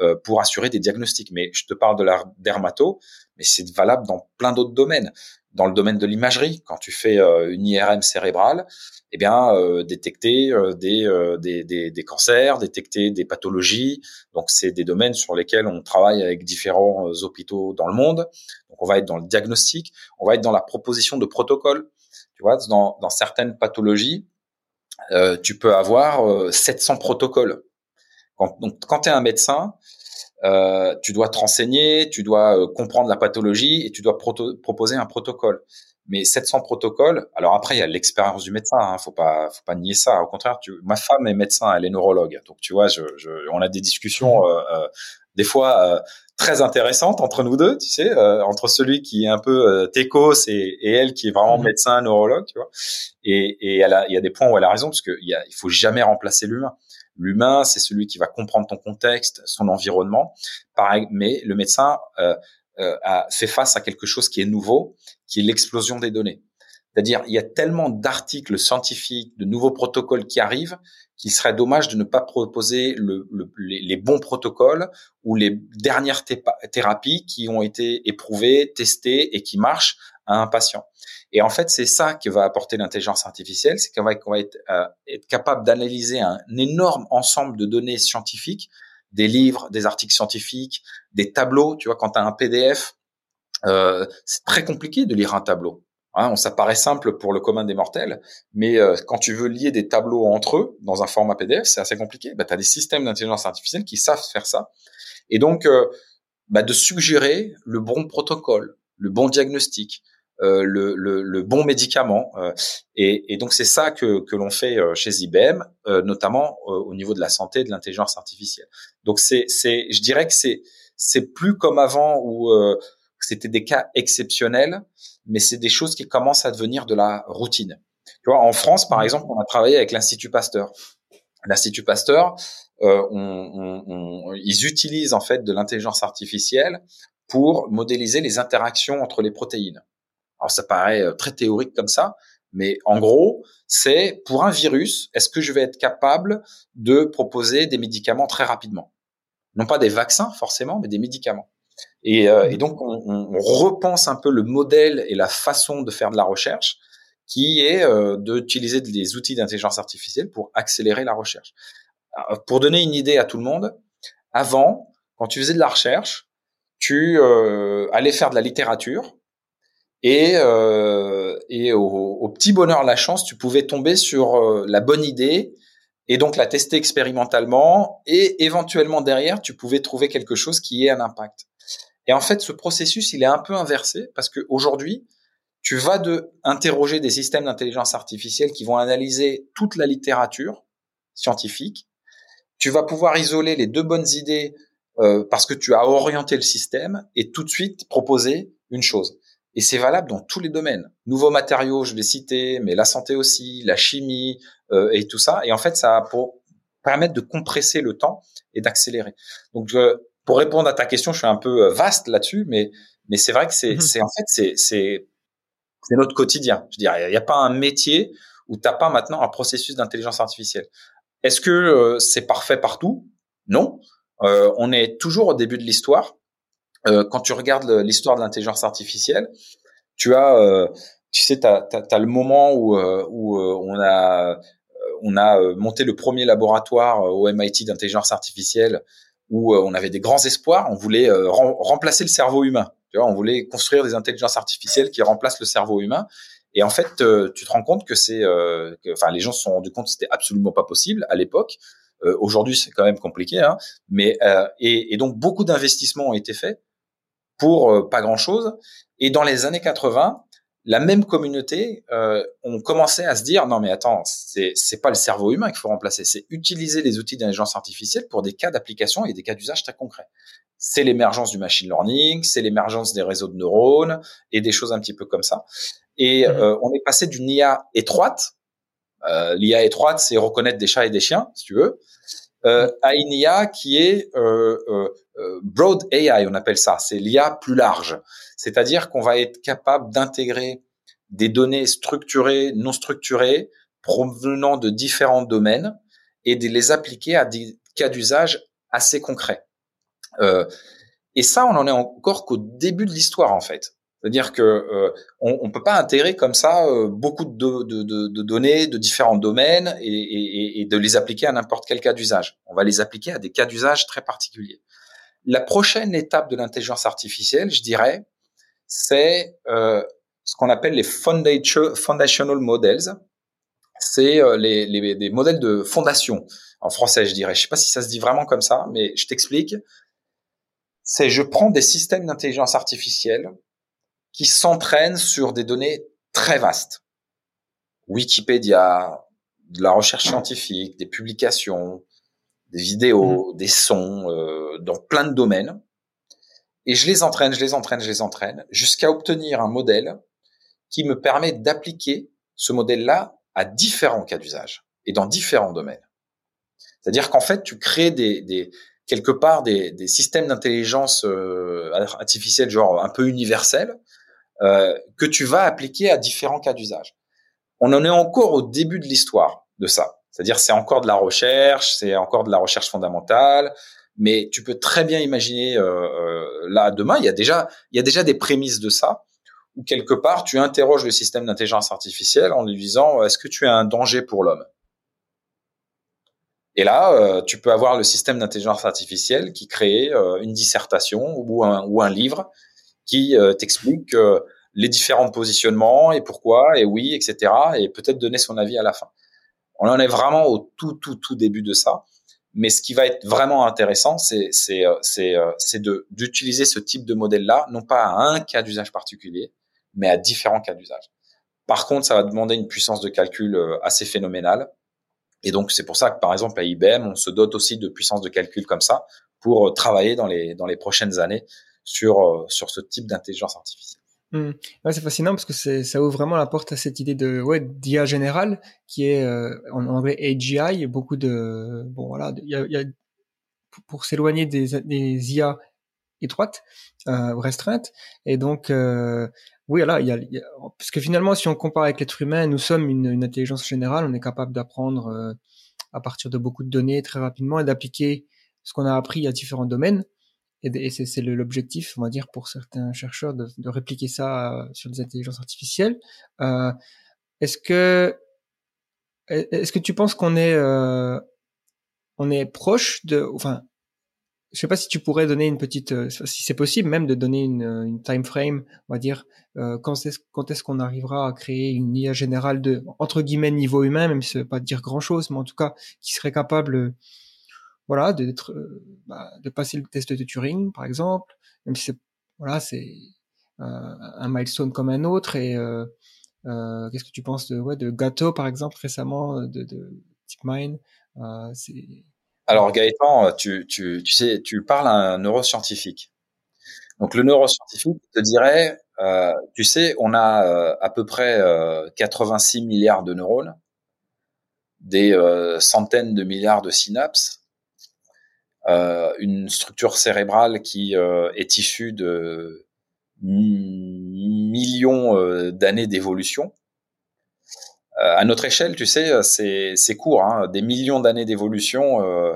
euh, pour assurer des diagnostics. Mais je te parle de la dermato, mais c'est valable dans plein d'autres domaines dans le domaine de l'imagerie, quand tu fais euh, une IRM cérébrale, eh bien euh, détecter euh, des, des, des, des, cancers, détecter des pathologies. Donc c'est des domaines sur lesquels on travaille avec différents hôpitaux dans le monde. Donc on va être dans le diagnostic, on va être dans la proposition de protocoles. Tu vois, dans, dans certaines pathologies, tu peux avoir 700 protocoles. Donc quand tu es un médecin, euh, tu dois te renseigner, tu dois euh, comprendre la pathologie et tu dois proposer un protocole. Mais 700 protocoles. Alors après, il y a l'expérience du médecin. Hein, faut pas, faut pas nier ça. Au contraire, tu, ma femme est médecin, elle est neurologue. Donc tu vois, je, je, on a des discussions mmh. euh, euh, des fois très intéressantes entre nous deux. Tu sais, entre celui qui est un peu técos et, et, elle qui est vraiment mmh. médecin, neurologue. Tu vois. Et, et elle a, il y a des points où elle a raison parce qu'il il faut jamais remplacer l'humain. L'humain, c'est celui qui va comprendre ton contexte, son environnement. Pareil, mais le médecin euh, euh, a fait face à quelque chose qui est nouveau, qui est l'explosion des données. C'est-à-dire, il y a tellement d'articles scientifiques, de nouveaux protocoles qui arrivent, qu'il serait dommage de ne pas proposer le, les, les, bons protocoles ou les dernières thérapies qui ont été éprouvées, testées et qui marchent à un patient. Et en fait, c'est ça que va apporter l'intelligence artificielle, c'est qu'on va, être, euh, être, capable d'analyser un, énorme ensemble de données scientifiques, des livres, des articles scientifiques, des tableaux. Tu vois, quand tu as un PDF, euh, c'est très compliqué de lire un tableau. Hein, ça paraît simple pour le commun des mortels, mais euh, quand tu veux lier des tableaux entre eux dans un format PDF, c'est assez compliqué. Bah, tu as des systèmes d'intelligence artificielle qui savent faire ça. Et donc, bah, de suggérer le bon protocole, le bon diagnostic, le, le, le, bon médicament. Euh, et, et, donc c'est ça que, que l'on fait euh, chez IBM, notamment au niveau de la santé de l'intelligence artificielle. Donc c'est, c'est, je dirais que c'est, c'est plus comme avant où c'était des cas exceptionnels, mais c'est des choses qui commencent à devenir de la routine. Tu vois, en France, par exemple, on a travaillé avec l'Institut Pasteur. L'Institut Pasteur, euh, on, on, ils utilisent en fait de l'intelligence artificielle pour modéliser les interactions entre les protéines. Alors ça paraît euh, très théorique comme ça, Mais en gros, c'est pour un virus, est-ce que je vais être capable de proposer des médicaments très rapidement? Non pas des vaccins forcément, mais des médicaments. Et, euh, donc, on, repense un peu le modèle et la façon de faire de la recherche, qui est euh, d'utiliser des outils d'intelligence artificielle pour accélérer la recherche. pour donner une idée à tout le monde, avant, quand tu faisais de la recherche, tu allais faire de la littérature et, euh, et au, petit bonheur la chance, tu pouvais tomber sur euh, la bonne idée et donc la tester expérimentalement et éventuellement derrière, tu pouvais trouver quelque chose qui ait un impact. Et en fait, ce processus, il est un peu inversé parce que aujourd'hui, tu vas de interroger des systèmes d'intelligence artificielle qui vont analyser toute la littérature scientifique. Tu vas pouvoir isoler les deux bonnes idées euh, parce que tu as orienté le système et tout de suite proposer une chose. Et c'est valable dans tous les domaines. Nouveaux matériaux, je l'ai cité, mais la santé aussi, la chimie euh, et tout ça. Et en fait, ça va pour permettre de compresser le temps et d'accélérer. Donc, pour répondre à ta question, je suis un peu euh, vaste là-dessus, mais mais c'est vrai que c'est mmh c'est en fait c'est c'est c'est notre quotidien. Je dirais, il n'y a pas un métier où t'as pas maintenant un processus d'intelligence artificielle. Est-ce que euh, c'est parfait partout? Non. Euh, on est toujours au début de l'histoire. Euh, quand tu regardes l'histoire de l'intelligence artificielle, tu as, euh, tu sais, tu as, le moment où, euh, où on a on a monté le premier laboratoire au MIT d'intelligence artificielle où on avait des grands espoirs. On voulait remplacer le cerveau humain. Tu vois, on voulait construire des intelligences artificielles qui remplacent le cerveau humain. Et en fait, tu te rends compte que c'est, enfin, les gens se sont rendus compte que c'était absolument pas possible à l'époque. Aujourd'hui, c'est quand même compliqué, hein, mais et, donc beaucoup d'investissements ont été faits pour euh, pas grand-chose. Et dans les années 80, la même communauté, euh, on commençait à se dire non mais attends, c'est c'est pas le cerveau humain qu'il faut remplacer, c'est utiliser les outils d'intelligence artificielle pour des cas d'application et des cas d'usage très concrets. C'est l'émergence du machine learning, c'est l'émergence des réseaux de neurones et des choses un petit peu comme ça. Et mmh. euh, on est passé d'une IA étroite, euh, l'IA étroite, c'est reconnaître des chats et des chiens, si tu veux, euh, à une IA qui est euh, euh, euh broad AI, on appelle ça. C'est l'IA plus large. C'est-à-dire qu'on va être capable d'intégrer des données structurées, non structurées, provenant de différents domaines et de les appliquer à des cas d'usage assez concrets. Euh, et ça, on en est encore qu'au début de l'histoire en fait. C'est-à-dire que euh, on, on peut pas intégrer comme ça euh, beaucoup de, de, de, de, données de différents domaines et, et, et de les appliquer à n'importe quel cas d'usage. On va les appliquer à des cas d'usage très particuliers. La prochaine étape de l'intelligence artificielle, je dirais, c'est euh, ce qu'on appelle les foundational models. C'est euh, les, les, les, modèles de fondation en français, je dirais. Je sais pas si ça se dit vraiment comme ça, mais je t'explique. C'est je prends des systèmes d'intelligence artificielle qui s'entraînent sur des données très vastes. Wikipédia, de la recherche scientifique, des publications, des vidéos, mmh. des sons, euh, dans plein de domaines. Et je les entraîne, je les entraîne, je les entraîne, jusqu'à obtenir un modèle qui me permet d'appliquer ce modèle-là à différents cas d'usage et dans différents domaines. C'est-à-dire qu'en fait, tu crées des, des quelque part des, des systèmes d'intelligence euh, artificielle genre un peu universels euh, que tu vas appliquer à différents cas d'usage. On en est encore au début de l'histoire de ça. C'est-à-dire c'est encore de la recherche, c'est encore de la recherche fondamentale, mais tu peux très bien imaginer euh, euh, là demain, il y a déjà il y a déjà des prémices de ça où quelque part tu interroges le système d'intelligence artificielle en lui disant est-ce que tu es un danger pour l'homme? Et là, euh, tu peux avoir le système d'intelligence artificielle qui crée euh, une dissertation ou un livre qui euh, t'explique euh, les différents positionnements et pourquoi et oui, etc. Et peut-être donner son avis à la fin. On en est vraiment au tout, tout, tout début de ça. Mais ce qui va être vraiment intéressant, c'est euh, d'utiliser ce type de modèle-là, non pas à un cas d'usage particulier, mais à différents cas d'usage. Par contre, ça va demander une puissance de calcul assez phénoménale. Et donc, c'est pour ça que, par exemple, à IBM, on se dote aussi de puissance de calcul comme ça pour travailler dans les, dans les prochaines années sur, euh, sur ce type d'intelligence artificielle. Ouais, c'est fascinant parce que ça ouvre vraiment la porte à cette idée de ouais, d'IA générale qui est euh, en anglais AGI. Beaucoup de bon voilà, il y a, pour s'éloigner des, IA étroites, euh, restreintes, et donc euh, oui, là, y, a, parce que finalement, si on compare avec l'être humain, nous sommes une, intelligence générale. On est capable d'apprendre à partir de beaucoup de données très rapidement et d'appliquer ce qu'on a appris à différents domaines. Et, c'est l'objectif, on va dire, pour certains chercheurs de, répliquer ça euh, sur des intelligences artificielles. Euh, est-ce que est-ce que tu penses qu'on est euh, on est proche de, enfin, je sais pas si tu pourrais donner une petite, euh, si c'est possible même de donner une, une time frame, on va dire, euh, quand est-ce quand est-ce qu'on arrivera à créer une IA générale de entre guillemets niveau humain, même si ça veut pas dire grand chose, mais en tout cas qui serait capable, voilà, euh, bah, de passer le test de Turing par exemple, même si c'est, euh, un milestone comme un autre et euh, qu'est-ce que tu penses de, Gato par exemple récemment de, de DeepMind, alors Gaëtan, tu, tu, sais, tu parles à un neuroscientifique. Donc le neuroscientifique te dirait, tu sais, on a à peu près euh, 86 milliards de neurones, des centaines de milliards de synapses, une structure cérébrale qui est issue de millions d'années d'évolution. Euh, à notre échelle, tu sais, euh, c'est court, hein, des millions d'années d'évolution. Euh,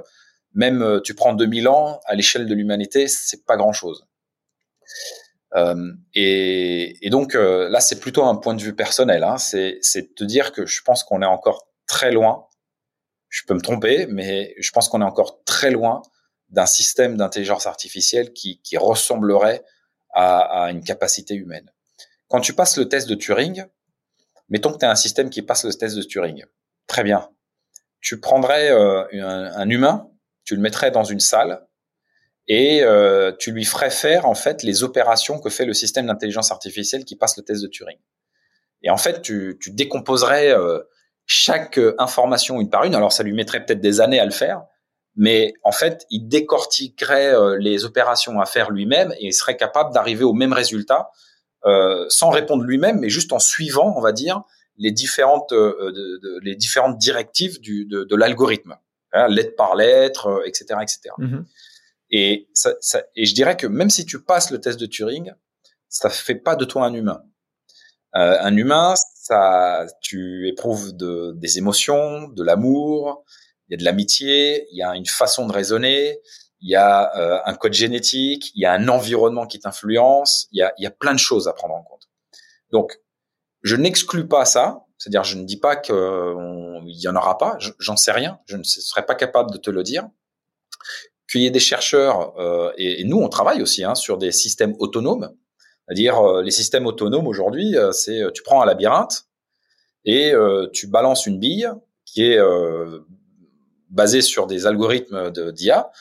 même tu prends 2000 ans à l'échelle de l'humanité, c'est pas grand chose. Euh, et, donc là, c'est plutôt un point de vue personnel. Hein, c'est te dire que je pense qu'on est encore très loin. Je peux me tromper, mais je pense qu'on est encore très loin d'un système d'intelligence artificielle qui, qui ressemblerait à, à, une capacité humaine. Quand tu passes le test de Turing, Mettons que tu as un système qui passe le test de Turing. Très bien. Tu prendrais euh, un, humain, tu le mettrais dans une salle et euh, tu lui ferais faire en fait les opérations que fait le système d'intelligence artificielle qui passe le test de Turing. Et en fait, tu, tu décomposerais euh, chaque information une par une. Alors, ça lui mettrait peut-être des années à le faire, mais en fait, il décortiquerait les opérations à faire lui-même et il serait capable d'arriver au même résultat euh, sans répondre lui-même, mais juste en suivant, on va dire, les différentes, euh, de, de, les différentes directives du, de, de l'algorithme, hein, lettre par lettre, etc., euh, etc. Mm-hmm. Et, ça, ça, et je dirais que même si tu passes le test de Turing, ça fait pas de toi un humain. Euh, un humain, ça, tu éprouves de, des émotions, de l'amour, il y a de l'amitié, il y a une façon de raisonner, il y a euh, un code génétique, il y a un environnement qui t'influence, il y a, plein de choses à prendre en compte. Donc, je n'exclus pas ça, c'est-à-dire je ne dis pas qu'il y en aura pas, j'en sais rien, je ne serais pas capable de te le dire. Qu'il y ait des chercheurs, euh, et, nous on travaille aussi hein, sur des systèmes autonomes, c'est-à-dire euh, les systèmes autonomes aujourd'hui, c'est tu prends un labyrinthe et tu balances une bille qui est basée sur des algorithmes d'IA,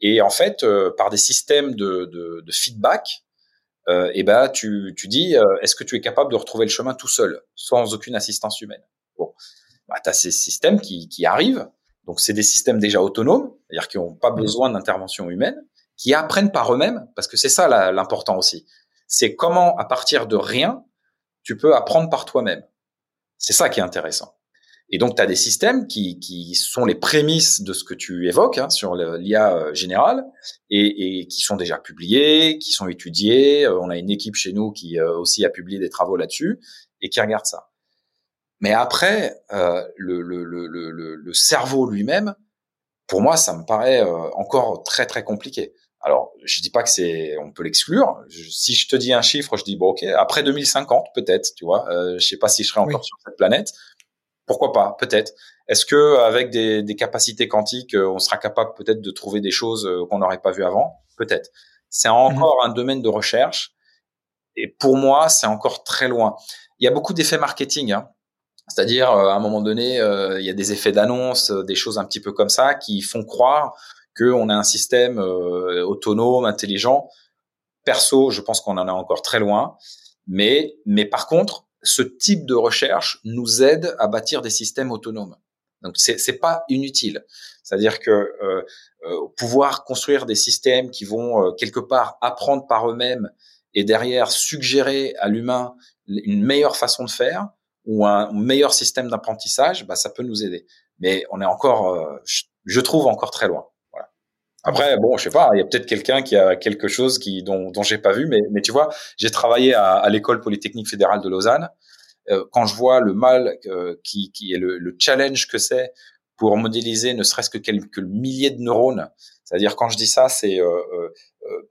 et en fait, euh, par des systèmes de, de, de feedback, euh, et ben tu, tu dis, euh, est-ce que tu es capable de retrouver le chemin tout seul, sans aucune assistance humaine? Bon, bah, tu as ces systèmes qui, qui arrivent. Donc, c'est des systèmes déjà autonomes, c'est-à-dire qui n'ont pas mmh. besoin d'intervention humaine, qui apprennent par eux-mêmes, parce que c'est ça l'important aussi. C'est comment, à partir de rien, tu peux apprendre par toi-même. C'est ça qui est intéressant. Et donc, tu as des systèmes qui, qui sont les prémices de ce que tu évoques hein, sur l'IA euh, générale et, et, qui sont déjà publiés, qui sont étudiés. Euh, on a une équipe chez nous qui euh, aussi a publié des travaux là-dessus et qui regarde ça. Mais après, euh, le, le, le, le, cerveau lui-même, pour moi, ça me paraît encore très très compliqué. Alors, je dis pas que c'est, on peut l'exclure. Si je te dis un chiffre, je dis bon ok, après 2050 peut-être, tu vois. Euh, je sais pas si je serai encore sur cette planète, pourquoi pas, peut-être. Est-ce que avec des, des, capacités quantiques, euh, on sera capable peut-être de trouver des choses euh, qu'on n'aurait pas vues avant? Peut-être. C'est encore mhm. un domaine de recherche. Et pour moi, c'est encore très loin. Il y a beaucoup d'effets marketing. Hein. C'est-à-dire, euh, à un moment donné, il y a des effets d'annonce, des choses un petit peu comme ça, qui font croire qu'on a un système autonome, intelligent. Perso, je pense qu'on en est encore très loin. Mais, mais par contre, ce type de recherche nous aide à bâtir des systèmes autonomes. Donc c'est pas inutile. C'est-à-dire que euh, euh, pouvoir construire des systèmes qui vont euh, quelque part apprendre par eux-mêmes et derrière suggérer à l'humain une meilleure façon de faire ou un meilleur système d'apprentissage, bah ça peut nous aider. Mais on est encore, je, je trouve encore très loin. Après, bon, je sais pas, il y a peut-être quelqu'un qui a quelque chose qui dont dont j'ai pas vu, mais mais tu vois, j'ai travaillé à, à l'école polytechnique fédérale de Lausanne. Euh, quand je vois le mal euh, qui qui est le, le challenge que c'est pour modéliser ne serait-ce que quelques milliers de neurones, c'est-à-dire quand je dis ça, c'est euh,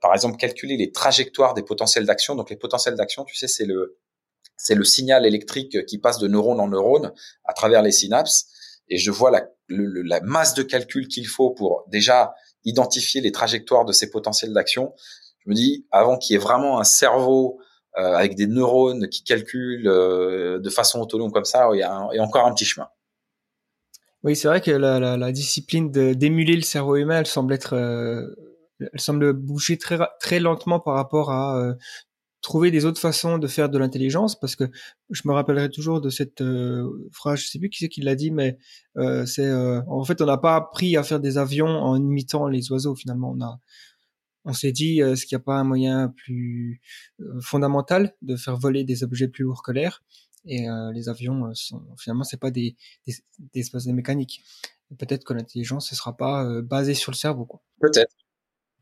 par exemple calculer les trajectoires des potentiels d'action. Donc les potentiels d'action, tu sais, c'est le c'est le signal électrique qui passe de neurone en neurone à travers les synapses. Et je vois la, la masse de calcul qu'il faut pour déjà identifier les trajectoires de ces potentiels d'action. Je me dis, avant qu'il y ait vraiment un cerveau euh, avec des neurones qui calculent euh, de façon autonome comme ça, il y, a encore un petit chemin. Oui, c'est vrai que la, la, la discipline d'émuler le cerveau humain, elle semble être, euh, elle semble bouger très très lentement par rapport à euh, trouver des autres façons de faire de l'intelligence parce que je me rappellerai toujours de cette euh, phrase je sais plus qui c'est qui l'a dit mais euh, c'est euh, en fait on n'a pas appris à faire des avions en imitant les oiseaux finalement. On a on s'est dit est-ce qu'il n'y a pas un moyen plus fondamental de faire voler des objets plus lourds que l'air? Et les avions sont finalement c'est pas des des, des, mécaniques. Peut-être que l'intelligence ne sera pas basée sur le cerveau peut-être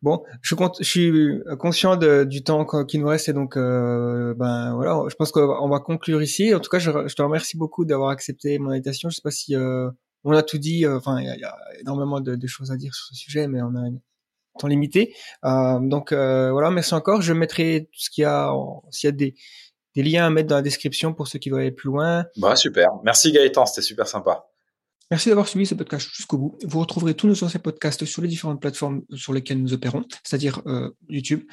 Bon, je, suis euh, conscient du temps qui nous reste et donc euh, ben voilà, je pense qu'on va conclure ici. En tout cas, je, te remercie beaucoup d'avoir accepté mon invitation. Je sais pas si euh, on a tout dit. Euh, enfin, il y, a énormément de, choses à dire sur ce sujet, mais on a un temps limité. Donc voilà, merci encore. Je mettrai tout ce qu'il y a, s'il y a des, des liens à mettre dans la description pour ceux qui veulent aller plus loin. Bah super. Merci Gaëtan, c'était super sympa. Merci d'avoir suivi ce podcast jusqu'au bout. Vous retrouverez tous nos anciens podcasts sur les différentes plateformes sur lesquelles nous opérons, c'est-à-dire euh, YouTube,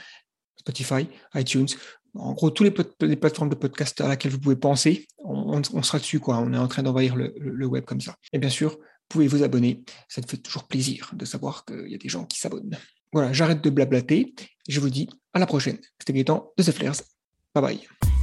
Spotify, iTunes, en gros, toutes les, plateformes de podcast à laquelle vous pouvez penser, on, sera dessus, quoi. On est en train d'envahir le, web comme ça. Et bien sûr, vous pouvez vous abonner. Ça te fait toujours plaisir de savoir qu'il y a des gens qui s'abonnent. Voilà, j'arrête de blablater. Je vous dis à la prochaine. C'était Gaëtan de The Flares. Bye bye.